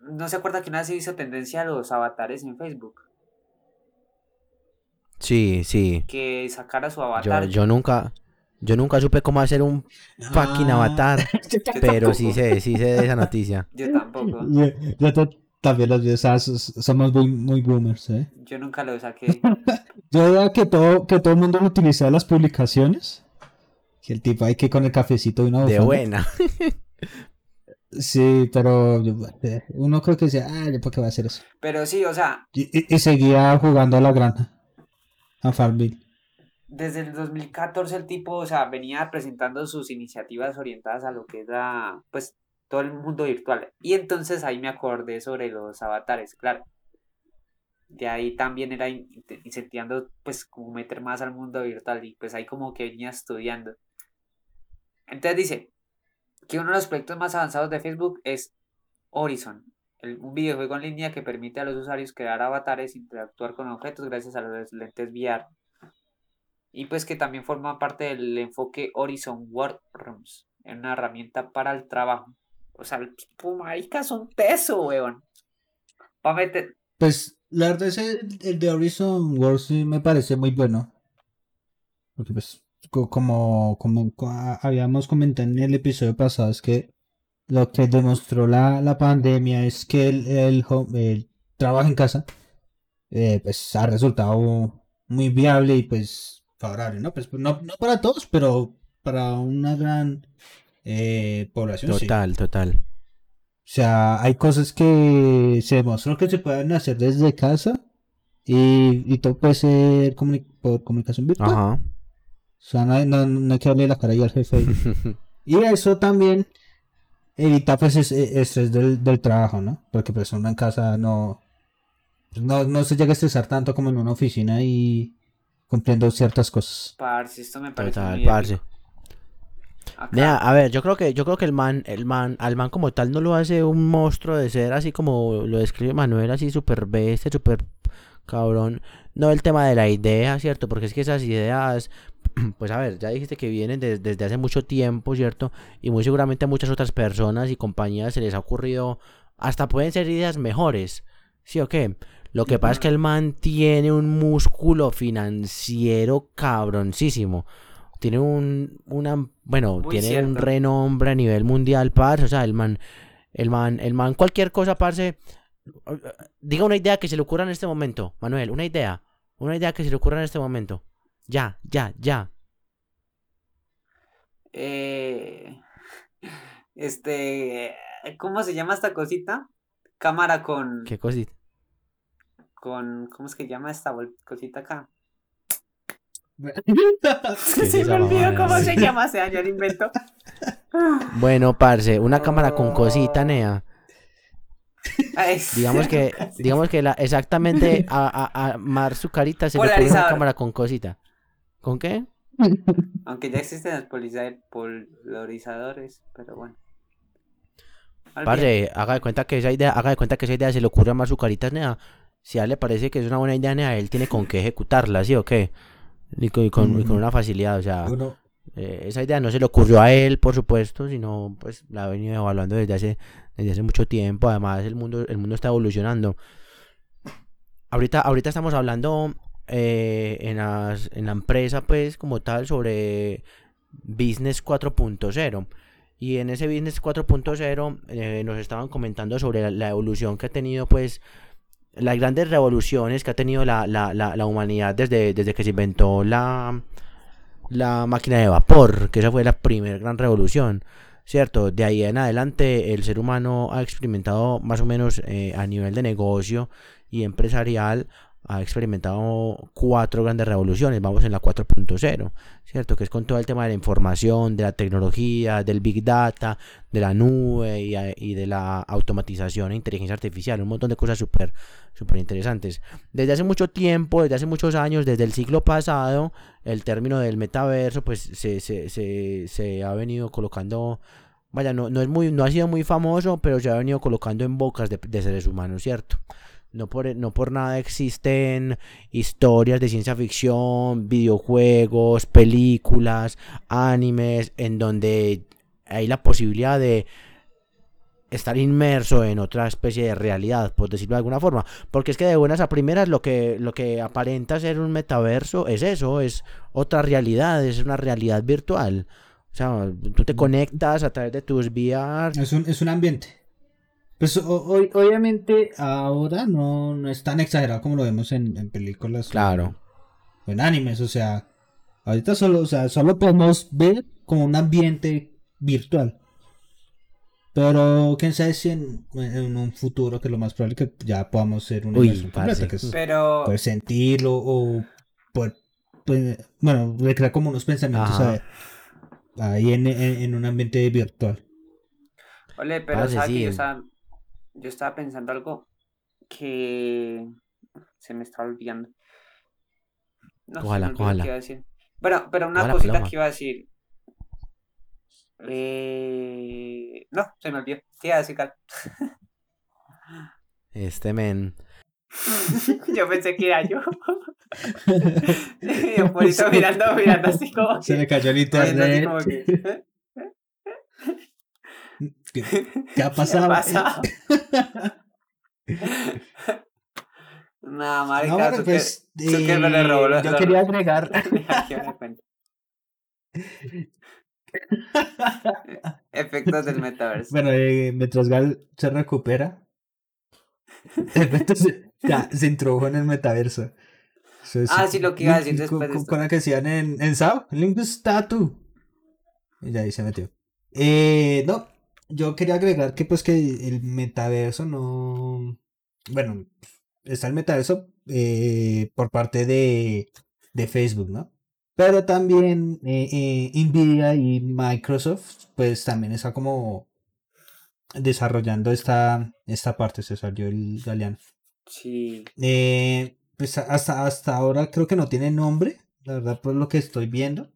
[SPEAKER 4] ¿no se acuerda que una vez se hizo tendencia a los avatares en Facebook?
[SPEAKER 2] Sí, sí.
[SPEAKER 4] Que sacara su avatar.
[SPEAKER 2] yo nunca, yo nunca supe cómo hacer un fucking
[SPEAKER 3] Ah.
[SPEAKER 2] avatar, *laughs* pero sí sé, sí sé de esa noticia. *laughs*
[SPEAKER 4] Yo tampoco.
[SPEAKER 3] Yo, yo ta- también los vi, o sea, somos muy, muy boomers, ¿eh?
[SPEAKER 4] Yo nunca lo saqué. *laughs*
[SPEAKER 3] Yo veía que todo, que todo el mundo lo utilizaba en las publicaciones. Que el tipo ahí que con el cafecito y una
[SPEAKER 2] De buena. *laughs*
[SPEAKER 3] Sí, pero yo- eh, uno creo que decía, ah, ¿yo por qué va a hacer eso?
[SPEAKER 4] Pero sí, o sea,
[SPEAKER 3] Y, seguía jugando a la granja. A Farmville.
[SPEAKER 4] desde el 2014 el tipo, o sea, venía presentando sus iniciativas orientadas a lo que es la, pues, todo el mundo virtual. Y entonces ahí me acordé sobre los avatares, claro. De ahí también era in- in- incentivando, pues, como meter más al mundo virtual y pues ahí como que venía estudiando. Entonces dice que uno de los proyectos más avanzados de Facebook es Horizon, el- un videojuego en línea que permite a los usuarios crear avatares e interactuar con objetos gracias a los lentes VR. Y pues que también forma parte del enfoque Horizon Workrooms, una herramienta para el trabajo. O sea, el tipo, marica, es un teso, weón.
[SPEAKER 3] Pues la verdad ese, el de Horizon Wars sí me parece muy bueno. Porque pues como, como habíamos comentado en el episodio pasado es que lo que demostró la, la pandemia es que el, el, home- el trabajo en casa eh, pues ha resultado muy viable y pues favorable, ¿no? Pues no, no para todos, pero para una gran eh, población sí.
[SPEAKER 2] Total, total.
[SPEAKER 3] O sea, hay cosas que se demostró que se pueden hacer desde casa y, y todo puede ser comuni- por comunicación virtual.
[SPEAKER 2] Ajá.
[SPEAKER 3] O sea, no, hay- no, no hay que darle la cara ahí al jefe. ahí. *laughs* Y eso también evita pues ese estrés del, del trabajo, ¿no? Porque pues uno en casa no, pues, no, no se llega a estresar tanto como en una oficina y cumpliendo ciertas cosas.
[SPEAKER 4] Parce, esto me parece
[SPEAKER 2] Total,
[SPEAKER 4] muy
[SPEAKER 2] parce.
[SPEAKER 4] épico. Acá,
[SPEAKER 2] Nea, a ver, yo creo que, yo creo que el man, el man, al man como tal no lo hace un monstruo de ser así como lo describe Manuel, así súper bestia, súper cabrón. No el tema de la idea, ¿cierto? Porque es que esas ideas, *clears throat* pues a ver, ya dijiste que vienen de- desde hace mucho tiempo, ¿cierto? Y muy seguramente a muchas otras personas y compañías se les ha ocurrido, hasta pueden ser ideas mejores, ¿sí o qué? Lo que pasa es que el man tiene un músculo financiero cabroncísimo. Tiene un, una, bueno,
[SPEAKER 4] Muy
[SPEAKER 2] tiene un renombre a nivel mundial, parce. O sea, el man, el man, el man, cualquier cosa, parce. Diga una idea que se le ocurra en este momento, Manuel, una idea. Una idea que se le ocurra en este momento. Ya, ya, ya.
[SPEAKER 4] eh, este, ¿cómo se llama esta cosita? Cámara con,
[SPEAKER 2] Qué cosita.
[SPEAKER 4] con, ¿cómo es que llama esta cosita acá?
[SPEAKER 2] ¿Qué es
[SPEAKER 4] se me olvidó cómo se llama, ese año el invento.
[SPEAKER 2] Bueno, parce, una cámara con cosita, nea. Digamos que, *laughs*
[SPEAKER 4] sí.
[SPEAKER 2] digamos que la, exactamente *laughs* a, a, a Mar su carita se le ocurre una cámara con cosita. ¿Con qué? *laughs*
[SPEAKER 4] Aunque ya existen los polarizadores, pero bueno.
[SPEAKER 2] Parce, haga de cuenta que esa idea, haga de cuenta que esa idea se le ocurre a Mar su carita, nea. Si a él le parece que es una buena idea, nea, él tiene con qué ejecutarla, ¿sí o qué? Y con, y con- y con
[SPEAKER 3] Ujú.
[SPEAKER 2] una facilidad, o sea,
[SPEAKER 3] Uno,
[SPEAKER 2] eh, esa idea no se le ocurrió a él, por supuesto, sino pues la ha venido evaluando desde hace, desde hace mucho tiempo. Además, el mundo, el mundo está evolucionando. Ahorita, ahorita estamos hablando eh, en, la empresa, pues, como tal, sobre Business 4.0. Y en ese Business 4.0 eh, nos estaban comentando sobre la, evolución que ha tenido, pues, las grandes revoluciones que ha tenido la, la, la, la humanidad desde, desde que se inventó la, la máquina de vapor, que esa fue la primera gran revolución, ¿cierto? De ahí en adelante el ser humano ha experimentado más o menos eh, a nivel de negocio y empresarial, ha experimentado cuatro grandes revoluciones. Vamos en la 4.0, ¿cierto? Que es con todo el tema de la información, de la tecnología, del big data, de la nube y, de la automatización e inteligencia artificial. Un montón de cosas súper súper interesantes. Desde hace mucho tiempo, desde hace muchos años, desde el siglo pasado, el término del metaverso, pues se, ha venido colocando. Vaya, no, es muy, no ha sido muy famoso, pero se ha venido colocando en bocas de seres humanos, ¿cierto? No por, no por nada existen historias de ciencia ficción, videojuegos, películas, animes, en donde hay la posibilidad de estar inmerso en otra especie de realidad, por decirlo de alguna forma. Porque es que de buenas a primeras lo que, lo que aparenta ser un metaverso es eso, es otra realidad, es una realidad virtual. O sea, tú te conectas a través de tus VR.
[SPEAKER 3] Es un, es un ambiente. Pues o- o- obviamente ahora no, no es tan exagerado como lo vemos en, en películas o-
[SPEAKER 2] Claro.
[SPEAKER 3] o en animes. O sea, ahorita solo, o sea, solo podemos ver como un ambiente virtual. Pero quién sabe si en, en un futuro, que lo más probable es que ya podamos ser inmersión completa,
[SPEAKER 2] parce.
[SPEAKER 3] que es
[SPEAKER 4] Pero,
[SPEAKER 3] poder sentirlo o poder, pues, bueno, recrear como unos pensamientos ahí en, en- en un ambiente virtual.
[SPEAKER 4] ole, pero
[SPEAKER 2] parce,
[SPEAKER 4] ¿sabes que
[SPEAKER 2] sí.
[SPEAKER 4] yo estaba, yo estaba pensando algo que se me está olvidando. No,
[SPEAKER 2] Cójala, cójala.
[SPEAKER 4] qué iba a decir. Bueno, pero una
[SPEAKER 2] Cójala,
[SPEAKER 4] cosita que iba a decir. Eh... No, se me olvidó. ¿Qué iba a decir, Cal? *laughs*
[SPEAKER 2] Este men. *laughs*
[SPEAKER 4] Yo pensé que era yo. *laughs* por eso mirando, mirando así como
[SPEAKER 3] Se le cayó el internet.
[SPEAKER 4] Que. *laughs*
[SPEAKER 3] ¿Qué, qué ha
[SPEAKER 4] ¿Qué ha
[SPEAKER 3] pasado?
[SPEAKER 4] pasado? *laughs* No, marica,
[SPEAKER 3] No, bueno, pues
[SPEAKER 4] Zuckerberg le robó
[SPEAKER 3] eh,
[SPEAKER 4] los-
[SPEAKER 3] yo
[SPEAKER 4] los-
[SPEAKER 3] quería agregar. *laughs*
[SPEAKER 4] Efectos del metaverso.
[SPEAKER 3] bueno eh, mientras Gal se recupera se, ya, se introdujo en el metaverso Eso
[SPEAKER 4] Ah, sí, lo que iba a decir
[SPEAKER 3] con-
[SPEAKER 4] después de
[SPEAKER 3] con,
[SPEAKER 4] esto.
[SPEAKER 3] con la que decían en, en SAO Link Statue y ya ahí se metió eh, no yo quería agregar que pues que el metaverso no bueno está el metaverso eh, por parte de, de Facebook, ¿no? Pero también eh, eh, Nvidia y Microsoft, pues también está como desarrollando esta, esta parte, se salió el galeano.
[SPEAKER 4] Sí.
[SPEAKER 3] Eh, pues hasta, hasta ahora creo que no tiene nombre, la verdad, por lo que estoy viendo.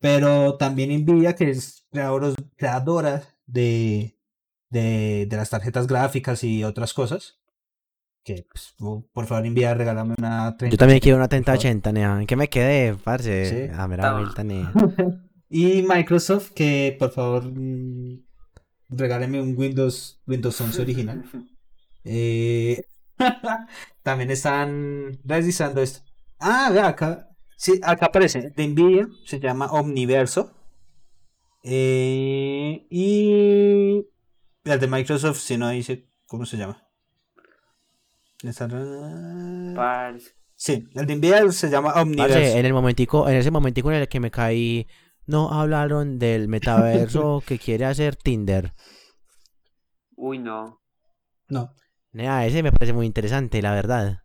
[SPEAKER 3] Pero también Nvidia, que es creadoros- creadora de, de, de las tarjetas gráficas y otras cosas. Que, pues, por favor, Nvidia, regálame una 30.
[SPEAKER 2] Yo también quiero una
[SPEAKER 3] por favor.
[SPEAKER 2] 3080, nea. ¿En qué me quedé, parce?
[SPEAKER 3] Sí.
[SPEAKER 2] A mera
[SPEAKER 4] Toma.
[SPEAKER 2] vuelta, nea. *laughs*
[SPEAKER 3] Y Microsoft, que por favor, regáleme un Windows, Windows 11 original. *laughs* Eh, *laughs* también están realizando esto. Ah, vea acá. Sí, acá aparece. De Nvidia se llama Omniverso. Eh, y el de Microsoft, si no dice cómo se llama. Sí, el de Nvidia se llama Omniverso.
[SPEAKER 2] Parce, en el momentico, en ese momentico en el que me caí, no hablaron del metaverso *laughs* que quiere hacer Tinder.
[SPEAKER 4] Uy, no.
[SPEAKER 3] No.
[SPEAKER 2] Nea, ese me parece muy interesante, la verdad.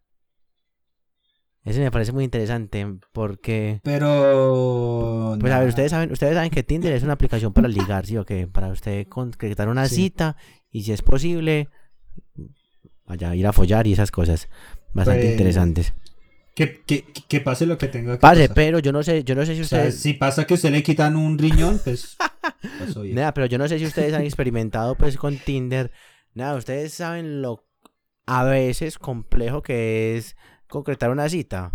[SPEAKER 2] Ese me parece muy interesante porque...
[SPEAKER 3] Pero.
[SPEAKER 2] Pues a ver, ustedes saben, ustedes saben que Tinder es una aplicación para ligar, ¿sí o qué? Para usted concretar una
[SPEAKER 3] Sí.
[SPEAKER 2] cita y si es posible, vaya, ir a follar y esas cosas bastante
[SPEAKER 3] Pues,
[SPEAKER 2] interesantes.
[SPEAKER 3] Que, que, que pase lo que tenga que pasar.
[SPEAKER 2] pero yo no sé, yo no sé si
[SPEAKER 3] O sea,
[SPEAKER 2] ustedes...
[SPEAKER 3] si pasa que usted le quitan un riñón, pues *laughs* bien.
[SPEAKER 2] Nada, pero yo no sé si ustedes han experimentado pues con Tinder. Nada, ustedes saben lo a veces complejo que es concretar una cita.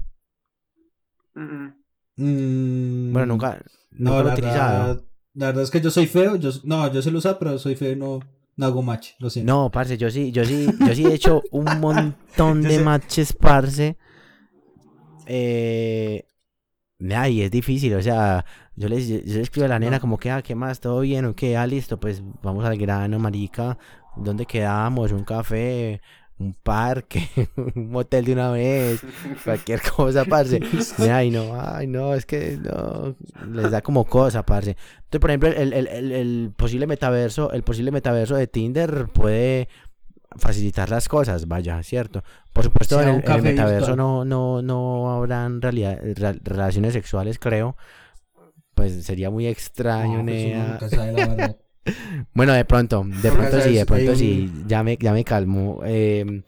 [SPEAKER 4] Mm,
[SPEAKER 2] Bueno, nunca,
[SPEAKER 3] No,
[SPEAKER 2] nunca lo he
[SPEAKER 3] la
[SPEAKER 2] utilizado.
[SPEAKER 3] verdad, la verdad es que yo soy feo. Yo, no, yo se lo uso, pero soy feo y no, no hago match. Lo siento.
[SPEAKER 2] No, parce, yo sí, yo sí, yo sí he hecho *laughs* un montón de
[SPEAKER 3] sé.
[SPEAKER 2] matches, parce. Eh, y es difícil, o sea, yo le, yo escribo a la nena
[SPEAKER 3] No.
[SPEAKER 2] como que, ah, ¿qué más? ¿Todo bien? ¿O qué? Ah, listo, pues vamos al grano, marica. ¿Dónde quedamos? ¿Un café? ¿Un parque? *laughs* ¿Un motel de una vez? *laughs* Cualquier cosa, parce. *laughs* Ay, no, ay, no, es que no, les da como cosa, parce. Entonces, por ejemplo, el, el, el, el posible metaverso, el posible metaverso de Tinder puede facilitar las cosas, vaya, ¿cierto? Por supuesto, en el, en el
[SPEAKER 3] café
[SPEAKER 2] metaverso no, no, no habrán realidad, relaciones sexuales, creo. Pues sería muy extraño,
[SPEAKER 3] No, pues
[SPEAKER 2] nea.
[SPEAKER 3] nunca sabe la verdad.
[SPEAKER 2] Bueno, de pronto, de pronto sí, de pronto sí, ya me, ya me calmo. em,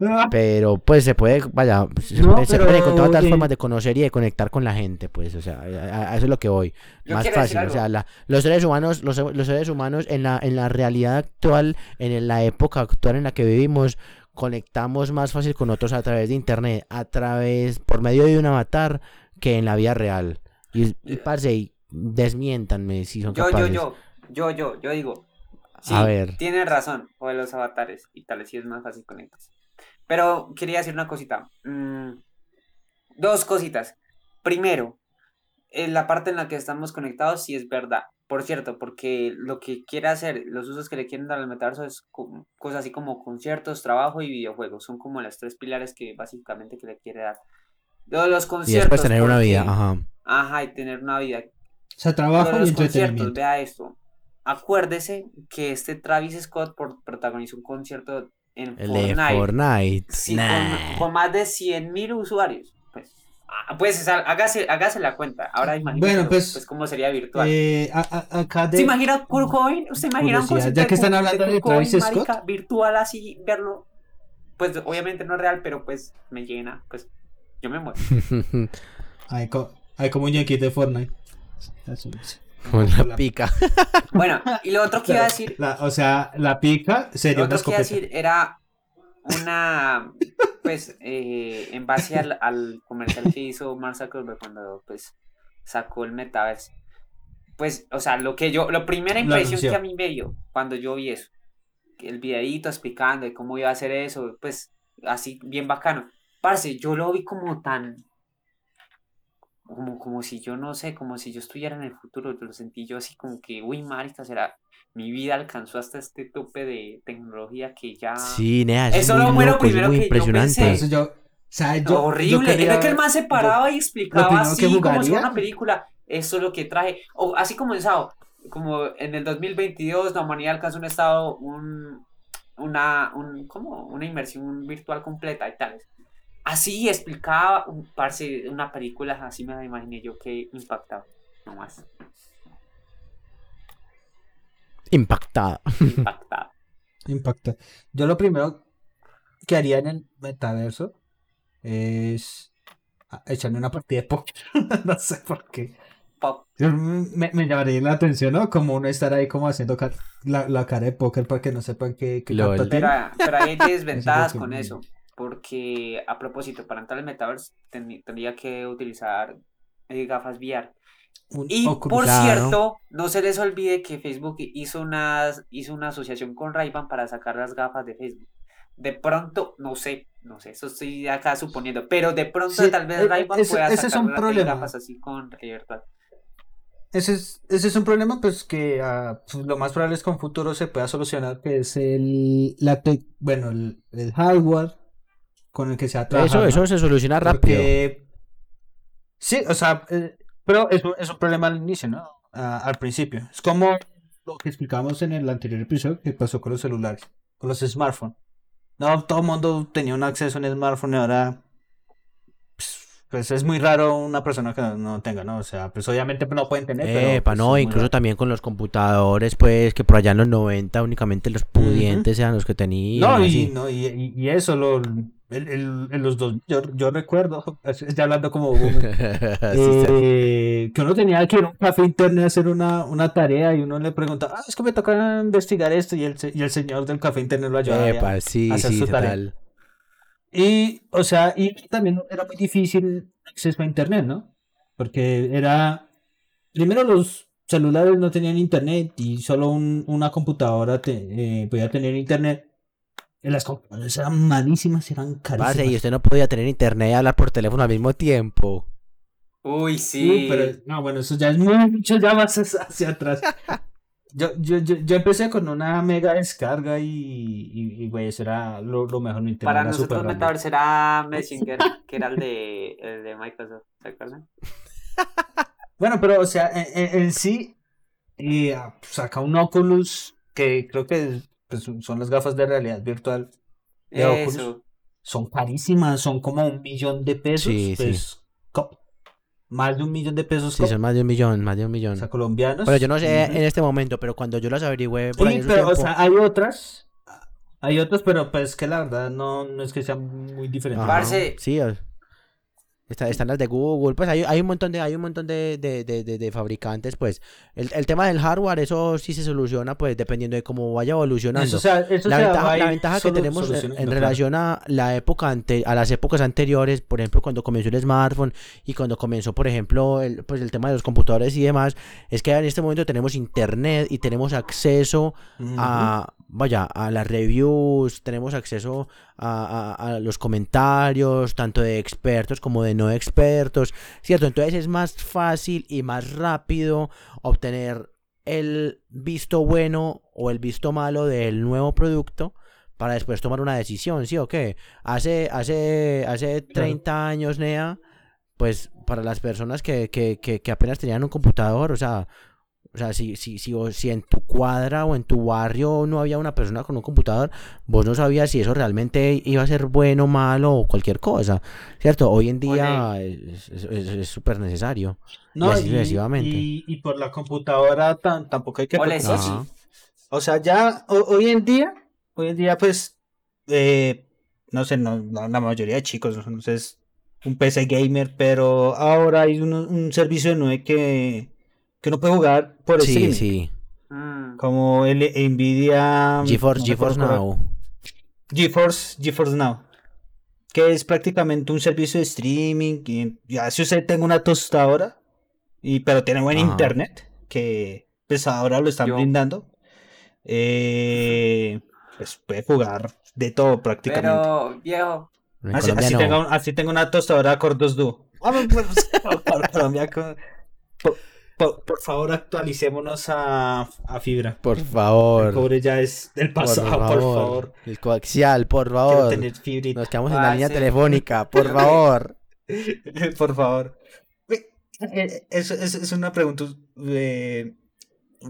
[SPEAKER 3] Ah,
[SPEAKER 2] pero pues se puede, vaya, se,
[SPEAKER 3] No,
[SPEAKER 2] se
[SPEAKER 3] pero,
[SPEAKER 2] encontrar otras
[SPEAKER 3] eh,
[SPEAKER 2] formas de conocer y de conectar con la gente, pues, o sea, a, a eso es lo que voy.
[SPEAKER 4] Yo
[SPEAKER 2] Más fácil, o sea, la- los seres humanos, los, los seres humanos en la, en la realidad actual, en la época actual en la que vivimos, conectamos más fácil con otros a través de internet, a través, por medio de un avatar, que en la vida real. Y, y parce, y desmiéntanme si son
[SPEAKER 4] yo,
[SPEAKER 2] capaces.
[SPEAKER 4] yo, yo, yo, yo digo. Sí,
[SPEAKER 2] A ver.
[SPEAKER 4] tienes razón, o de los avatares y tal, sí es más fácil conectarse. Pero quería decir una cosita. mm, dos cositas. Primero, en la parte en la que estamos conectados sí es verdad. Por cierto, porque lo que quiere hacer, los usos que le quieren dar al metaverso es co- cosas así como conciertos, trabajo y videojuegos. Son como las tres pilares que básicamente que le quiere dar. Los
[SPEAKER 2] Y
[SPEAKER 4] conciertos.
[SPEAKER 2] después tener una vida,
[SPEAKER 4] porque-
[SPEAKER 2] ajá.
[SPEAKER 4] Ajá, y tener una vida.
[SPEAKER 3] O sea, trabajo
[SPEAKER 4] de
[SPEAKER 3] y
[SPEAKER 4] los conciertos,
[SPEAKER 3] entretenimiento.
[SPEAKER 4] vea esto. Acuérdese que este Travis Scott por- protagonizó un concierto en
[SPEAKER 2] El de
[SPEAKER 4] Fortnite.
[SPEAKER 2] Fortnite.
[SPEAKER 4] Sí,
[SPEAKER 2] Nah.
[SPEAKER 4] con, con más de 100 mil usuarios. Pues, ah, pues hágase, hágase la cuenta. Ahora imagínese
[SPEAKER 3] Bueno, pues,
[SPEAKER 4] pues, cómo sería virtual.
[SPEAKER 3] Eh, a- a- acá de...
[SPEAKER 4] ¿Se imagina Kurt Cobain? ¿Usted imagina un concierto
[SPEAKER 3] ya
[SPEAKER 4] de
[SPEAKER 3] que están hablando de
[SPEAKER 4] Cobain,
[SPEAKER 3] Travis
[SPEAKER 4] marica,
[SPEAKER 3] Scott.
[SPEAKER 4] virtual así, verlo? Pues obviamente no es real, pero pues me llena. Pues yo me muero. *laughs*
[SPEAKER 3] Hay, co- hay como muñequitos de Fortnite.
[SPEAKER 2] Con la pica. *laughs*
[SPEAKER 4] Bueno, y lo otro que iba a decir
[SPEAKER 3] la- o sea, la pica sería
[SPEAKER 4] Lo
[SPEAKER 3] una
[SPEAKER 4] otro que iba a decir era una, pues, eh, en base al, al comercial que hizo Mark Zuckerberg cuando, pues, sacó el metaverso. Pues, o sea, lo que yo, la primera impresión que a mí me dio cuando yo vi eso, el videíto explicando de cómo iba a hacer eso, pues, así, bien bacano. Parce, yo lo vi como tan, como, como si yo, no sé, como si yo estuviera en el futuro, lo sentí yo así como que, uy, marica, será, mi vida alcanzó hasta este tope de tecnología que ya...
[SPEAKER 2] Sí, nea, eso,
[SPEAKER 4] Eso
[SPEAKER 2] es
[SPEAKER 4] lo
[SPEAKER 2] muy loco, es
[SPEAKER 4] primero
[SPEAKER 2] muy
[SPEAKER 4] que yo
[SPEAKER 2] impresionante.
[SPEAKER 4] pensé.
[SPEAKER 3] Entonces yo, o sea, yo, yo
[SPEAKER 4] horrible.
[SPEAKER 3] quería-
[SPEAKER 4] Era que el man se paraba y explicaba así
[SPEAKER 3] que
[SPEAKER 4] como si fuera una película. Eso es lo que traje. O así como en Sao, como en el 2022 la humanidad alcanzó un estado, un, una, un, ¿cómo? una inmersión virtual completa y tal. Así explicaba un parce, una película, así me la imaginé yo que impactaba. No más.
[SPEAKER 2] Impactada.
[SPEAKER 4] Impactaba. *laughs*
[SPEAKER 3] Impacta. Yo lo primero que haría en el metaverso es a- echarme una partida de póker. *laughs* no sé por qué. Me, me llamaría la atención, ¿no? Como uno estar ahí como haciendo ca- la, la cara de póker para que no sepan qué, qué
[SPEAKER 2] Lol.
[SPEAKER 3] carta
[SPEAKER 4] Pero, pero hay *laughs* desventajas
[SPEAKER 3] que
[SPEAKER 4] con eso. Porque a propósito, para entrar al metaverse ten- tendría que utilizar eh, gafas VR.
[SPEAKER 3] Un
[SPEAKER 4] Y por cierto, no se les olvide que Facebook hizo una, hizo una asociación con ray para sacar las gafas de Facebook. De pronto, no sé, no sé, eso estoy acá suponiendo, pero de pronto
[SPEAKER 3] Sí,
[SPEAKER 4] tal vez
[SPEAKER 3] e-
[SPEAKER 4] ray
[SPEAKER 3] ese-
[SPEAKER 4] pueda
[SPEAKER 3] ese es
[SPEAKER 4] sacar
[SPEAKER 3] un
[SPEAKER 4] las- gafas así con virtual.
[SPEAKER 3] Ese es, ese es un problema, pues que ah, pues, lo más probable es que en un futuro se pueda solucionar, que es el, la bueno, el, el hardware con el que se trabajado.
[SPEAKER 2] Eso, eso se soluciona rápido.
[SPEAKER 3] Sí, o sea, eh, pero es, un- es un problema al inicio, ¿no? Ah, al principio. Es como lo que explicamos en el anterior episodio que pasó con los celulares, con los smartphones. No, todo el mundo tenía un acceso a un smartphone y ahora pues, pues, es muy raro una persona que no, tenga, ¿no? O sea, pues obviamente no pueden tener, pero
[SPEAKER 2] Epa,
[SPEAKER 3] pues,
[SPEAKER 2] no, incluso también con los computadores, pues, que por allá en los 90 únicamente los pudientes eran los que tenían.
[SPEAKER 3] No, y, no, y- y eso, lo, el, el- en los dos, yo, yo recuerdo, ya hablando como *laughs* eh, que uno tenía que ir a un café internet a hacer una, una tarea y uno le preguntaba, ah, es que me toca investigar esto y el, y el señor del café internet lo ayudaba.
[SPEAKER 2] Epa, sí,
[SPEAKER 3] hacer
[SPEAKER 2] sí,
[SPEAKER 3] su tarea.
[SPEAKER 2] total.
[SPEAKER 3] Y, o sea, y también era muy difícil acceso a internet, ¿no? Porque era, primero los celulares no tenían internet y solo un- una computadora te- eh, podía tener internet. Y las computadoras eran malísimas, eran carísimas.
[SPEAKER 2] Parce, y usted no podía tener internet y hablar por teléfono al mismo tiempo.
[SPEAKER 4] Uy,
[SPEAKER 3] Sí, pero no, bueno, eso ya es mucho ya más hacia atrás. *laughs* Yo, yo, yo, yo empecé con una mega descarga y, y, y, güey, eso era lo, lo mejor. mi internet
[SPEAKER 4] Para nosotros. Metaverse *laughs* era Messenger, que era el de, el de Microsoft, ¿se acuerdan? *laughs*
[SPEAKER 3] Bueno, pero, o sea, en, en- en sí, y, ah, saca un Oculus que creo que es, pues, son las gafas de realidad virtual de Oculus.
[SPEAKER 4] Eso.
[SPEAKER 3] Son carísimas, son como un millón de pesos.
[SPEAKER 2] Sí, sí.
[SPEAKER 3] pues, Más de un millón de pesos
[SPEAKER 2] Sí, son más de un millón, más de un
[SPEAKER 3] o
[SPEAKER 2] millón.
[SPEAKER 3] sea, colombianos.
[SPEAKER 2] Bueno, yo no sé en este momento, pero cuando yo las averigüé por
[SPEAKER 3] Sí, pero, o sea, hay otras. Hay otras, pero pues que la verdad no, no es que sean muy diferentes.
[SPEAKER 4] Parce.
[SPEAKER 2] Sí, o- está- están las de Google, pues hay, hay un montón de, hay un montón de, de, de, fabricantes, pues. El, el tema del hardware, eso sí se soluciona, pues, dependiendo de cómo vaya evolucionando.
[SPEAKER 3] Eso, o sea, eso
[SPEAKER 2] la ventaja, la que tenemos en,
[SPEAKER 3] solucionando,
[SPEAKER 2] en relación a la época ante, a las épocas anteriores, por ejemplo, cuando comenzó el smartphone y cuando comenzó, por ejemplo, el, pues el tema de los computadores y demás, es que en este momento tenemos internet y tenemos acceso a, vaya, a las reviews, tenemos acceso a, a- a los comentarios, tanto de expertos como de no expertos, ¿cierto? Entonces es más fácil y más rápido obtener el visto bueno o el visto malo del nuevo producto para después tomar una decisión, ¿sí o qué? Hace, hace, hace 30 años, Nea, pues para las personas que, que, que, que apenas tenían un computador, o sea, o sea, si, si, si, o- si en tu cuadra o en tu barrio no había una persona con un computador, vos no sabías si eso realmente iba a ser bueno, malo o cualquier cosa, ¿cierto? Hoy en día es súper necesario.
[SPEAKER 3] No,
[SPEAKER 2] así
[SPEAKER 3] y,
[SPEAKER 2] sucesivamente.
[SPEAKER 3] y, y por la computadora tan- tampoco hay que preocuparse. O sea, ya ho- hoy en día, hoy en día, pues, eh, no sé, no, la, la mayoría de chicos, no sé, es un PC gamer, pero ahora hay un, un servicio de nube que, que uno puede jugar por
[SPEAKER 2] Sí,
[SPEAKER 3] streaming,
[SPEAKER 2] sí.
[SPEAKER 4] Mm.
[SPEAKER 3] como el Nvidia
[SPEAKER 2] GeForce,
[SPEAKER 3] no
[SPEAKER 2] GeForce Now.
[SPEAKER 3] GeForce, GeForce Now, que es prácticamente un servicio de streaming. Y ya si usted tenga una tostadora, y, pero tiene buen
[SPEAKER 2] Ajá.
[SPEAKER 3] internet, que pues ahora lo están
[SPEAKER 4] Yo-
[SPEAKER 3] brindando, eh, pues puede jugar de todo prácticamente.
[SPEAKER 4] Pero, viejo,
[SPEAKER 2] En
[SPEAKER 3] así,
[SPEAKER 2] Colombia
[SPEAKER 3] así
[SPEAKER 2] no.
[SPEAKER 3] tenga un- así tengo una tostadora Cordos Duo. Ah, pues, pues, por- por Colombia, co- por, por- por favor, actualicémonos a, a fibra.
[SPEAKER 2] Por
[SPEAKER 3] El
[SPEAKER 2] favor.
[SPEAKER 3] cobre ya es del
[SPEAKER 2] Por
[SPEAKER 3] pasado, por
[SPEAKER 2] favor.
[SPEAKER 3] favor.
[SPEAKER 2] El coaxial, por favor.
[SPEAKER 3] tener fibrita.
[SPEAKER 2] Nos quedamos en la línea telefónica, *laughs* por favor.
[SPEAKER 3] Por favor. Es, es, es una pregunta eh,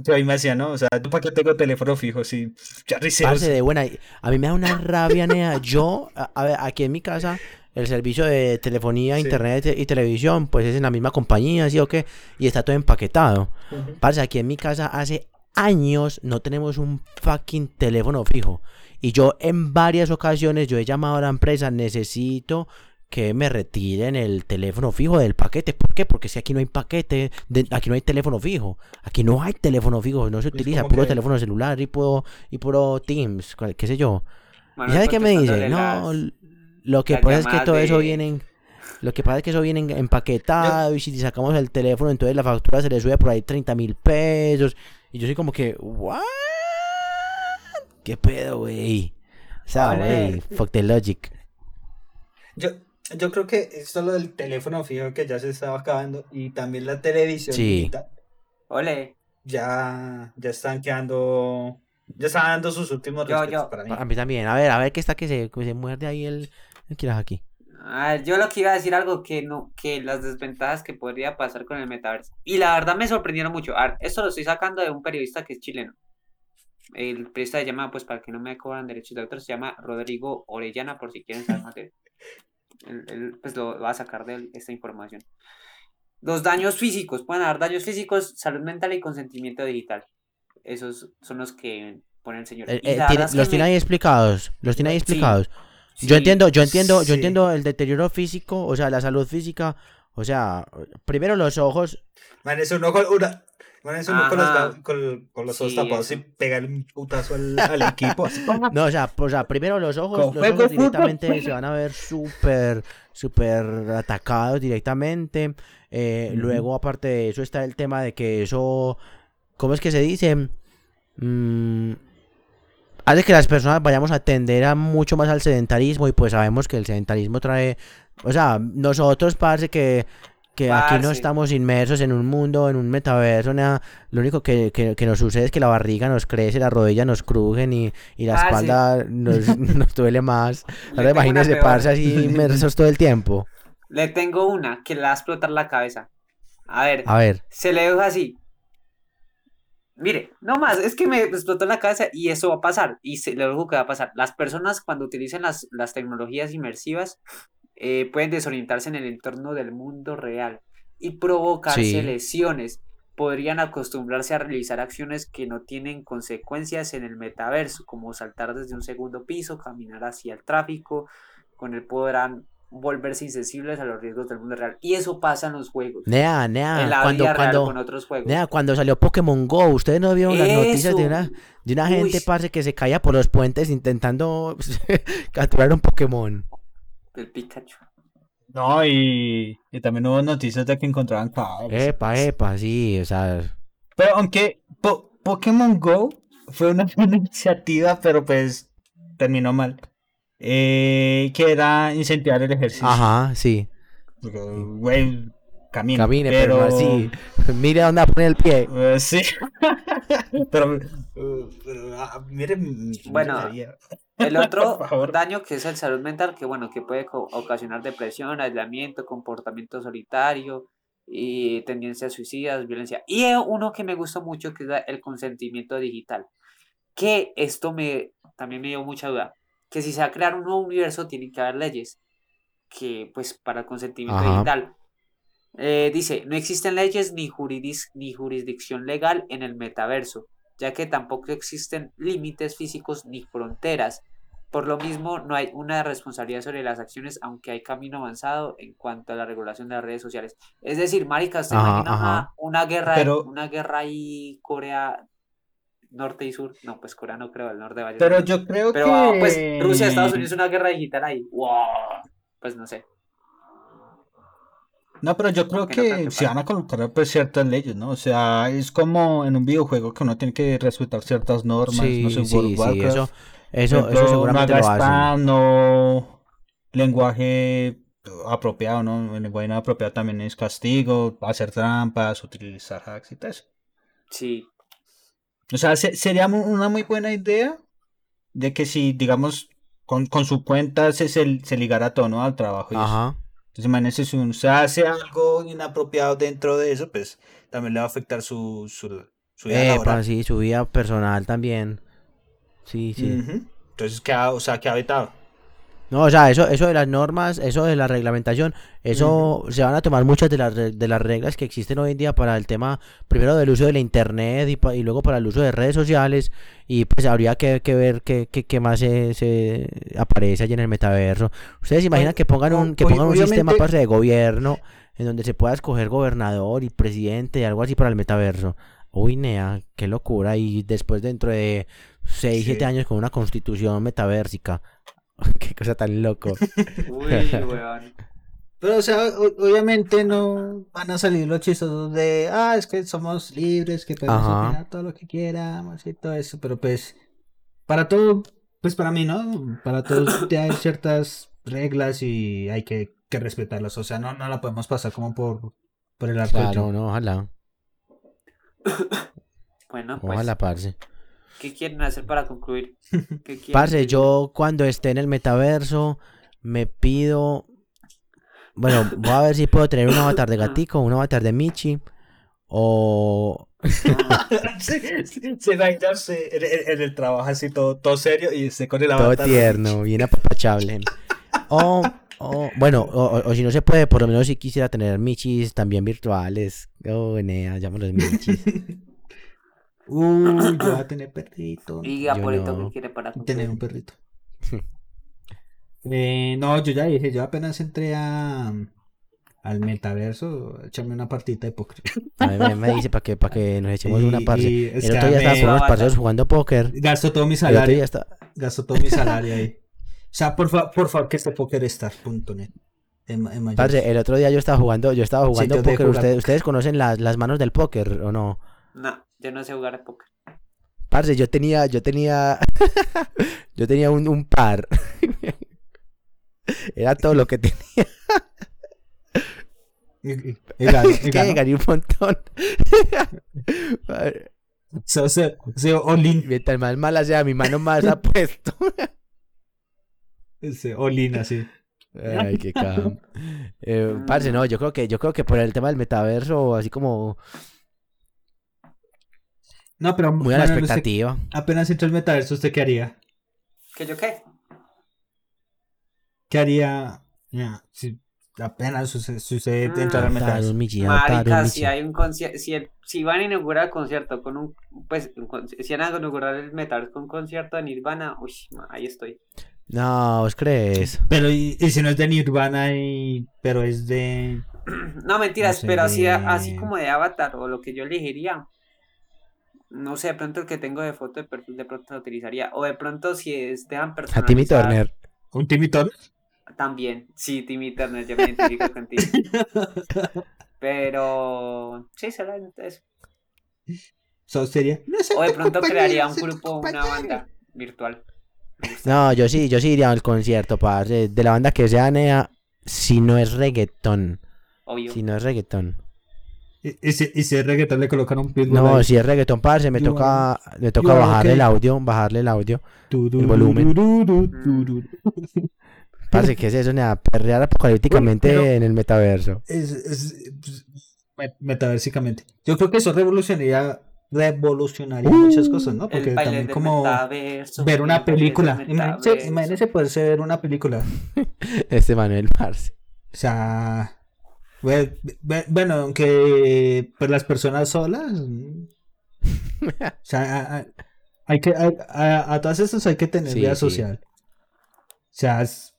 [SPEAKER 3] que a mí me hacía, ¿no? O sea, ¿yo para qué tengo teléfono fijo? Si ya.
[SPEAKER 2] Parce, de buena. A mí me da una rabia, nea. Yo, a, a ver, aquí en mi casa, el servicio de telefonía,
[SPEAKER 3] Sí.
[SPEAKER 2] internet y televisión, pues es en la misma compañía, ¿sí o qué? Y está todo empaquetado.
[SPEAKER 3] Ujú.
[SPEAKER 2] Parce, aquí en mi casa hace años no tenemos un fucking teléfono fijo. Y yo en varias ocasiones yo he llamado a la empresa, necesito que me retiren el teléfono fijo del paquete. ¿Por qué? Porque si aquí no hay paquete, de- aquí no hay teléfono fijo. Aquí no hay teléfono fijo, no se utiliza,
[SPEAKER 3] como
[SPEAKER 2] puro
[SPEAKER 3] que-
[SPEAKER 2] teléfono celular y puro, y puro Teams, qué sé yo. ¿Y
[SPEAKER 4] Manuel
[SPEAKER 2] sabe qué me dice? No,
[SPEAKER 4] las-
[SPEAKER 2] lo que pasa es que todo eso viene en- Lo que pasa es que eso viene en- empaquetado y si sacamos el teléfono entonces la factura se le sube por ahí 30 mil pesos. Y yo soy como que, ¿what? ¿Qué pedo, güey? O sea, güey, fuck the logic.
[SPEAKER 3] Yo, yo creo que esto lo del teléfono fijo que ya se estaba acabando y también la televisión
[SPEAKER 2] Sí.
[SPEAKER 3] digital,
[SPEAKER 4] Ole,
[SPEAKER 3] ya, ya están quedando, ya están dando sus últimos
[SPEAKER 4] Yo-
[SPEAKER 3] para mí.
[SPEAKER 2] A mí también. A ver, a ver qué está que se, que se muerde ahí el, Kiraja aquí.
[SPEAKER 4] a ver, yo lo que iba a decir algo que no, que las desventajas que podría pasar con el metaverso. Y la verdad me sorprendieron mucho. A ver, esto lo estoy sacando de un periodista que es chileno. El periodista se llama, pues para que no me cobran derechos de autor, se llama Rodrigo Orellana, por si quieren saber más de él. *laughs* Él, él, pues lo va a sacar de él esta información. Los daños físicos, pueden haber daños físicos, salud mental y consentimiento digital. Esos son los que pone el señor.
[SPEAKER 2] Eh, eh, tiene- los tiene
[SPEAKER 4] me-
[SPEAKER 2] ahí explicados. Los tiene ahí explicados.
[SPEAKER 4] sí,
[SPEAKER 2] Yo entiendo, yo entiendo, yo entiendo el deterioro físico, o sea, la salud física. O sea, primero los ojos,
[SPEAKER 3] Man, es con, una, man, es uno con los, con, con los ojos tapados
[SPEAKER 4] eso.
[SPEAKER 3] y pegarle un putazo al, al equipo. *laughs*
[SPEAKER 2] No, o sea, o sea, primero los ojos, los ojos directamente
[SPEAKER 3] fuego.
[SPEAKER 2] se van a ver súper, súper atacados directamente. Eh. Luego, aparte de eso, está el tema de que eso, ¿cómo es que se dice? Mm, hace que las personas vayamos a tender a mucho más al sedentarismo y pues sabemos que el sedentarismo trae, o sea, nosotros parece que que aquí no
[SPEAKER 4] Parce.
[SPEAKER 2] estamos inmersos en un mundo, en un metaverso, nada. Lo único que, que- que nos sucede es que la barriga nos crece, las rodillas nos crujen y, y la
[SPEAKER 4] Parce.
[SPEAKER 2] espalda nos, *laughs* nos duele más. Ahora
[SPEAKER 4] peor.
[SPEAKER 2] parce, así inmersos todo el tiempo.
[SPEAKER 4] Le tengo una que le va a explotar la cabeza. A ver,
[SPEAKER 2] A ver,
[SPEAKER 4] se le deja así. Mire, no más, es que me explotó la cabeza y eso va a pasar. Y se, lo digo que va a pasar. Las personas cuando utilicen las, las tecnologías inmersivas eh, pueden desorientarse en el entorno del mundo real y provocarse
[SPEAKER 2] Sí.
[SPEAKER 4] lesiones. Podrían acostumbrarse a realizar acciones que no tienen consecuencias en el metaverso, como saltar desde un segundo piso, caminar hacia el tráfico, con el podrán volverse insensibles a los riesgos del mundo real. Y eso pasa en los juegos.
[SPEAKER 2] Nea,
[SPEAKER 4] en
[SPEAKER 2] nea,
[SPEAKER 4] la
[SPEAKER 2] cuando,
[SPEAKER 4] vida real
[SPEAKER 2] cuando,
[SPEAKER 4] con otros juegos.
[SPEAKER 2] nea, cuando salió Pokémon Go, ustedes no vieron las noticias de una, de una gente, parce, que se caía por los puentes intentando *laughs* capturar un Pokémon.
[SPEAKER 4] El Pikachu.
[SPEAKER 3] No, y, y también hubo noticias de que encontraban cadáveres.
[SPEAKER 2] Epa, epa, sí, o sea,
[SPEAKER 3] Pero aunque Po- Pokémon Go fue una *laughs* buena iniciativa, pero pues terminó mal. Eh, que era incentivar el ejercicio.
[SPEAKER 2] ajá, sí.
[SPEAKER 3] Porque, Güey, camine.
[SPEAKER 2] Camine, pero, no así. *laughs* Mire a dónde pone el pie.
[SPEAKER 3] Eh, sí. *laughs* pero, eh, pero, ah, miren. mi-
[SPEAKER 4] Bueno. El otro *laughs* daño que es el salud mental, que bueno, que puede ocasionar depresión, aislamiento, comportamiento solitario y tendencias suicidas, violencia. Y uno que me gustó mucho, que es el consentimiento digital. Que esto me también me dio mucha duda. Que si se va a crear un nuevo universo, tienen que haber leyes. Que pues para el consentimiento
[SPEAKER 2] Ajá.
[SPEAKER 4] digital. Eh, dice, no existen leyes ni, juridis- ni jurisdicción legal en el metaverso, ya que tampoco existen límites físicos ni fronteras. Por lo mismo, no hay una responsabilidad sobre las acciones, aunque hay camino avanzado en cuanto a la regulación de las redes sociales. Es decir, marica, ¿usted
[SPEAKER 2] Ajá,
[SPEAKER 4] imagina
[SPEAKER 2] ajá.
[SPEAKER 4] una, guerra,
[SPEAKER 3] Pero-
[SPEAKER 4] una guerra ahí Corea norte y sur? No, pues Corea no creo, el norte vaya.
[SPEAKER 3] Pero yo creo
[SPEAKER 4] Pero
[SPEAKER 3] que.
[SPEAKER 4] pues Rusia, Estados Unidos, una guerra digital ahí. ¡Wow! Pues no sé.
[SPEAKER 3] No, pero yo creo
[SPEAKER 4] que no
[SPEAKER 3] se van a colocar pues, ciertas leyes, ¿no? O sea, es como en un videojuego que uno tiene que respetar ciertas normas,
[SPEAKER 2] Sí,
[SPEAKER 3] no sé,
[SPEAKER 2] sí,
[SPEAKER 3] World of
[SPEAKER 2] sí,
[SPEAKER 3] Warcraft.
[SPEAKER 2] eso, eso,
[SPEAKER 3] Por
[SPEAKER 2] eso
[SPEAKER 3] ejemplo,
[SPEAKER 2] seguramente
[SPEAKER 3] no
[SPEAKER 2] lo
[SPEAKER 3] haga
[SPEAKER 2] hacen.
[SPEAKER 3] spam, no lenguaje apropiado, ¿no? El lenguaje no apropiado también es castigo, hacer trampas, utilizar hacks y todo eso.
[SPEAKER 4] Sí.
[SPEAKER 3] O sea, se- sería una muy buena idea de que si, digamos, con, con su cuenta se, se, se ligara todo, ¿no? Al trabajo y eso. Entonces, imagínense si uno se hace algo inapropiado dentro de eso, pues también le va a afectar su, su, su vida
[SPEAKER 2] Epa,
[SPEAKER 3] laboral.
[SPEAKER 2] sí, su vida personal también. Sí, sí.
[SPEAKER 3] Entonces, queda, o sea, queda vetado.
[SPEAKER 2] No, o sea, eso, eso de las normas, eso de la reglamentación, eso se van a tomar muchas de las, de las reglas que existen hoy en día para el tema, primero del uso de la internet y, pa- y luego para el uso de redes sociales y pues habría que, que ver qué, qué, qué más se, se aparece allí en el metaverso. ¿Ustedes se imaginan
[SPEAKER 3] Oye,
[SPEAKER 2] que pongan un, que
[SPEAKER 3] oye,
[SPEAKER 2] pongan un sistema parce, de gobierno en donde se pueda escoger gobernador y presidente y algo así para el metaverso? Uy, nea, qué locura. Y después dentro de 6,
[SPEAKER 3] Sí.
[SPEAKER 2] 7 años con una constitución metaversica. *laughs* Qué cosa tan loco. *laughs*
[SPEAKER 4] Uy, weón.
[SPEAKER 3] Pero, o sea, obviamente no van a salir los chistosos de, ah, es que somos libres, que podemos
[SPEAKER 2] Ajá.
[SPEAKER 3] opinar todo lo que queramos y todo eso, pero pues, para todo, pues para mí, ¿no? Para todos *coughs* ya hay ciertas reglas y hay que, que respetarlas, o sea, no, no la podemos pasar como por, por el arco
[SPEAKER 2] Claro, no, ojalá. *coughs*
[SPEAKER 4] Bueno, pues,
[SPEAKER 2] Ojalá, parce.
[SPEAKER 4] ¿Qué quieren hacer para concluir? ¿Qué *laughs*
[SPEAKER 2] Parce,
[SPEAKER 4] decir?
[SPEAKER 2] yo cuando esté en el metaverso me pido. Bueno, voy a ver si puedo tener un avatar de gatico, un avatar de Michi. O.
[SPEAKER 3] se, va a irse en, el trabajo así todo, todo serio y se con el
[SPEAKER 2] Todo
[SPEAKER 3] avatar.
[SPEAKER 2] tierno, bien apapachable. O. o- bueno, o, o- o si no se puede, por lo menos si quisiera tener Michis también virtuales. Oh, nea, llámalos Michis. *laughs*
[SPEAKER 3] Uy, yo voy a *coughs* tener perrito.
[SPEAKER 4] Diga,
[SPEAKER 2] Yo
[SPEAKER 4] Polito,
[SPEAKER 2] no.
[SPEAKER 4] ¿qué quiere para
[SPEAKER 3] Tener un perrito. *laughs* Eh, no, yo ya dije, yo apenas entré a, al metaverso, echarme una partita de póker. *laughs*
[SPEAKER 2] A mí me, me dice para que, para que nos echemos una
[SPEAKER 3] Y-
[SPEAKER 2] parce.
[SPEAKER 3] y
[SPEAKER 2] El otro
[SPEAKER 3] que
[SPEAKER 2] día estaba con unos
[SPEAKER 4] Banda.
[SPEAKER 2] parceros jugando póker.
[SPEAKER 3] Gasto todo mi
[SPEAKER 2] El otro día
[SPEAKER 3] salario,
[SPEAKER 2] está-
[SPEAKER 3] gasto todo mi *laughs* salario ahí. O sea, por, fa- por favor, que esté pokerstar.net. En, en.
[SPEAKER 2] Parce, el otro día yo estaba jugando, yo estaba jugando póker. ¿Ustedes,
[SPEAKER 3] póker.
[SPEAKER 2] ¿Ustedes conocen las, las manos del póker o no?
[SPEAKER 4] No, yo no sé jugar a póker.
[SPEAKER 2] Parce, yo tenía, yo tenía, *laughs* yo tenía un, un par. *laughs* Era todo lo que tenía.
[SPEAKER 3] Y- y- *laughs* y ganó, y
[SPEAKER 2] que
[SPEAKER 3] ganó.
[SPEAKER 2] gané un montón.
[SPEAKER 3] O sea, o sea, o sea, all-in,
[SPEAKER 2] Mientras más mala sea, mi mano más apuesto.
[SPEAKER 3] ese, all-in, así.
[SPEAKER 2] Ay, qué cam. Eh, parce, no, yo creo que, yo creo que por el tema del metaverso, así como
[SPEAKER 3] No, pero
[SPEAKER 2] Muy a la expectativa.
[SPEAKER 3] apenas entra el metaverso, ¿usted qué haría?
[SPEAKER 4] ¿Qué yo qué?
[SPEAKER 3] ¿Qué haría ya, si apenas sucede, sucede entrar al metaverso?
[SPEAKER 4] Marica, si hay un concierto, si, el- si van a inaugurar el concierto con un, pues, un con- si van a inaugurar el metal con un concierto de Nirvana, uy, ma, ahí estoy.
[SPEAKER 2] No, ¿os crees?
[SPEAKER 3] Pero y, y si no es de Nirvana y pero es de *clears throat*
[SPEAKER 4] No, mentiras,
[SPEAKER 3] No sé,
[SPEAKER 4] pero así,
[SPEAKER 3] de-
[SPEAKER 4] así como de Avatar o lo que yo elegiría. No sé, de pronto el que tengo de foto de perfil de pronto lo utilizaría. O de pronto si es, dejan
[SPEAKER 2] A Timmy
[SPEAKER 4] personalizar
[SPEAKER 2] Turner.
[SPEAKER 3] un Timmy Turner.
[SPEAKER 4] También, sí, Timmy Turner, yo me identifico contigo. *laughs* Pero sí, será eso.
[SPEAKER 3] So, sería. No
[SPEAKER 4] O de pronto crearía un grupo, una banda virtual.
[SPEAKER 2] No, yo sí, yo sí iría al concierto, parce. De la banda que sea, nea, si no es reggaetón.
[SPEAKER 4] Obvio.
[SPEAKER 2] Si no es reggaetón.
[SPEAKER 3] Y, si, y si es reggaetón le colocan un pitbull
[SPEAKER 2] No,
[SPEAKER 3] ahí.
[SPEAKER 2] si es reggaetón, parce, me
[SPEAKER 3] You
[SPEAKER 2] toca, me toca bajarle
[SPEAKER 3] okay.
[SPEAKER 2] el audio, bajarle el audio.
[SPEAKER 3] Du,
[SPEAKER 2] el volumen.
[SPEAKER 3] du, du, du, du, du.
[SPEAKER 2] Parce, ¿qué es eso, nea? Perrear apocalípticamente
[SPEAKER 3] Pero-
[SPEAKER 2] en el metaverso.
[SPEAKER 3] Es, es, pues, me- metaversicamente. Yo creo que eso revolucionaría revolucionaría muchas cosas, ¿no? Porque también como ver una película. Imagínense, imagínense poderse ver una película. *laughs*
[SPEAKER 2] Este Manuel, parce.
[SPEAKER 3] O sea, bueno, aunque pues las personas solas, *laughs* o sea, hay que a, a- a todas estas hay que tener
[SPEAKER 2] Sí,
[SPEAKER 3] vida
[SPEAKER 2] sí.
[SPEAKER 3] social. O sea, es-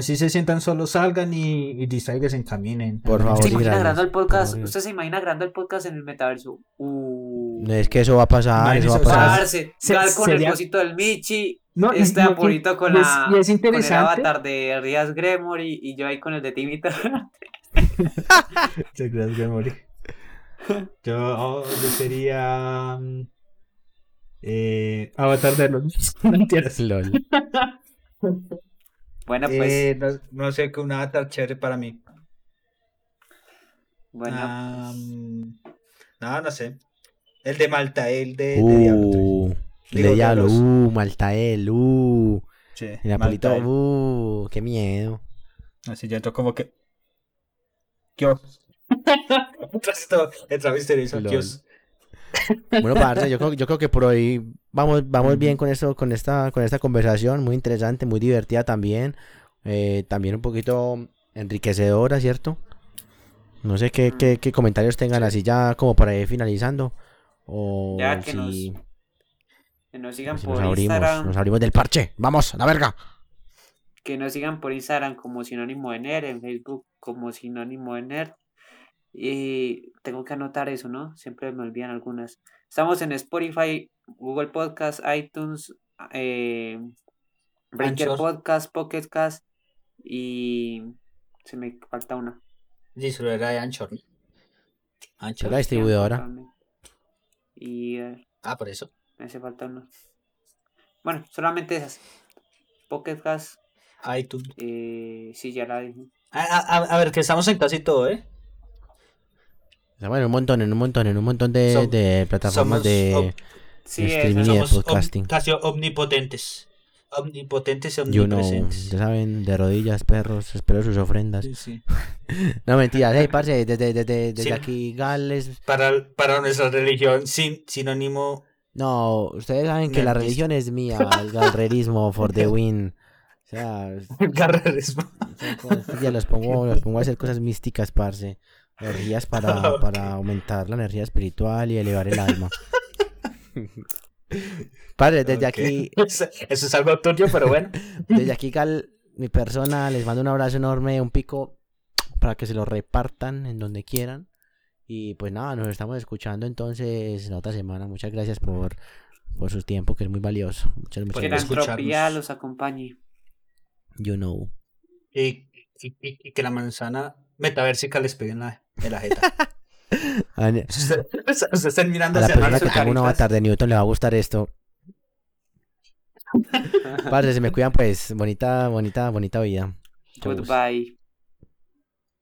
[SPEAKER 3] si se sientan solos, salgan y, y distraigan, caminen.
[SPEAKER 2] Por
[SPEAKER 3] Hagan
[SPEAKER 2] favor,
[SPEAKER 4] ¿Se
[SPEAKER 2] y
[SPEAKER 4] imagina grabando el podcast?
[SPEAKER 2] Por favor.
[SPEAKER 4] ¿Usted se imagina grabando el podcast en el metaverso? Uh.
[SPEAKER 2] No es que eso va a pasar, eso va a pasar.
[SPEAKER 4] Parce,
[SPEAKER 3] se-
[SPEAKER 4] Gal con el
[SPEAKER 3] sería-
[SPEAKER 4] cosito del Michi,
[SPEAKER 3] No, y-
[SPEAKER 4] este
[SPEAKER 3] y- y-
[SPEAKER 4] aporito con,
[SPEAKER 3] y es-
[SPEAKER 4] la,
[SPEAKER 3] y es
[SPEAKER 4] con el avatar de Rias Gremory y yo ahí con el de Timmy *laughs*
[SPEAKER 3] Que morí. Yo, oh, yo sería. mm, Eh, Avatar de los. No entiendes. *laughs*
[SPEAKER 2] LOL.
[SPEAKER 4] Bueno, pues,
[SPEAKER 3] Eh, no, no sé, que un avatar chévere para mí.
[SPEAKER 4] bueno,
[SPEAKER 3] mm, no, no sé. El de Malta, el de, de Diablo.
[SPEAKER 2] Uh,
[SPEAKER 3] Digo,
[SPEAKER 2] de diablo,
[SPEAKER 3] Diablos.
[SPEAKER 2] uh, Maltael, uh.
[SPEAKER 3] Sí,
[SPEAKER 2] uh, qué miedo.
[SPEAKER 3] Así ya entró como que. *laughs*
[SPEAKER 2] Bueno, parce, yo creo, yo creo que por hoy vamos, vamos bien con esto, con esta, con esta conversación, muy interesante, muy divertida también, eh, también un poquito enriquecedora, ¿cierto? No sé qué, qué, qué comentarios tengan así ya como para ir finalizando. O
[SPEAKER 4] Ya que
[SPEAKER 2] si,
[SPEAKER 4] que nos sigan
[SPEAKER 2] si
[SPEAKER 4] por
[SPEAKER 2] nos abrimos,
[SPEAKER 4] Instagram,
[SPEAKER 2] nos abrimos del parche. Vamos, a la verga.
[SPEAKER 4] que nos sigan por Instagram como sinónimo de nerd, en Facebook como sinónimo de nerd. Y tengo que anotar eso, ¿no? Siempre me olvidan algunas. Estamos en Spotify, Google Podcast, iTunes, eh, Breaker
[SPEAKER 3] Anchor.
[SPEAKER 4] Podcast, Pocket Cast y se me falta una.
[SPEAKER 3] Dice, era de Anchor. Anchor.
[SPEAKER 2] La distribuidora.
[SPEAKER 4] Y eh,
[SPEAKER 3] Ah, por eso.
[SPEAKER 4] me hace falta una. Bueno, solamente esas. Pocket Cast,
[SPEAKER 3] iTunes.
[SPEAKER 4] eh, sí, ya la dije.
[SPEAKER 3] A, a- a ver, que estamos en casi todo, ¿eh?
[SPEAKER 2] En un montón, en un montón, en un montón de,
[SPEAKER 3] Som-
[SPEAKER 2] de plataformas de,
[SPEAKER 4] Sí,
[SPEAKER 2] streaming y de
[SPEAKER 3] Somos om-
[SPEAKER 2] podcasting.
[SPEAKER 3] casi omnipotentes. Omnipotentes y
[SPEAKER 2] You know,
[SPEAKER 3] omnipresentes.
[SPEAKER 2] ya saben, de rodillas, perros, espero sus ofrendas.
[SPEAKER 3] Sí, sí. *laughs*
[SPEAKER 2] No, mentiras, hey, parce, desde, desde, desde aquí Gales.
[SPEAKER 3] Para, para nuestra religión, sin, sinónimo.
[SPEAKER 2] No, ustedes saben que la religión es mía, el galrerismo for the win. *laughs* *laughs* O sea, cosas- ya los pongo, *laughs* los pongo a hacer cosas místicas, parce. Energías para, *laughs* para aumentar la energía espiritual y elevar el alma. Padre, desde
[SPEAKER 3] Ok.
[SPEAKER 2] aquí,
[SPEAKER 3] Eso es algo tuyo, pero bueno.
[SPEAKER 2] desde aquí, Gal, mi persona, les mando un abrazo enorme, un pico para que se lo repartan en donde quieran. Y pues nada, nos estamos escuchando entonces la otra semana. Muchas gracias por, por su tiempo, que es muy valioso. Muchas, muchas
[SPEAKER 4] Que la
[SPEAKER 2] gracias.
[SPEAKER 4] entropía
[SPEAKER 3] escucharnos.
[SPEAKER 4] los acompañe.
[SPEAKER 2] You know.
[SPEAKER 3] Y, y- que la manzana metaversica les pegue en la, en la jeta.
[SPEAKER 2] A, a
[SPEAKER 3] Ustedes ustedes están mirando
[SPEAKER 2] la
[SPEAKER 3] hacia
[SPEAKER 2] persona que tenga un avatar de Newton le va a gustar esto. *laughs* Padre, se me cuidan pues. Bonita, bonita, bonita vida. Chau.
[SPEAKER 4] Goodbye.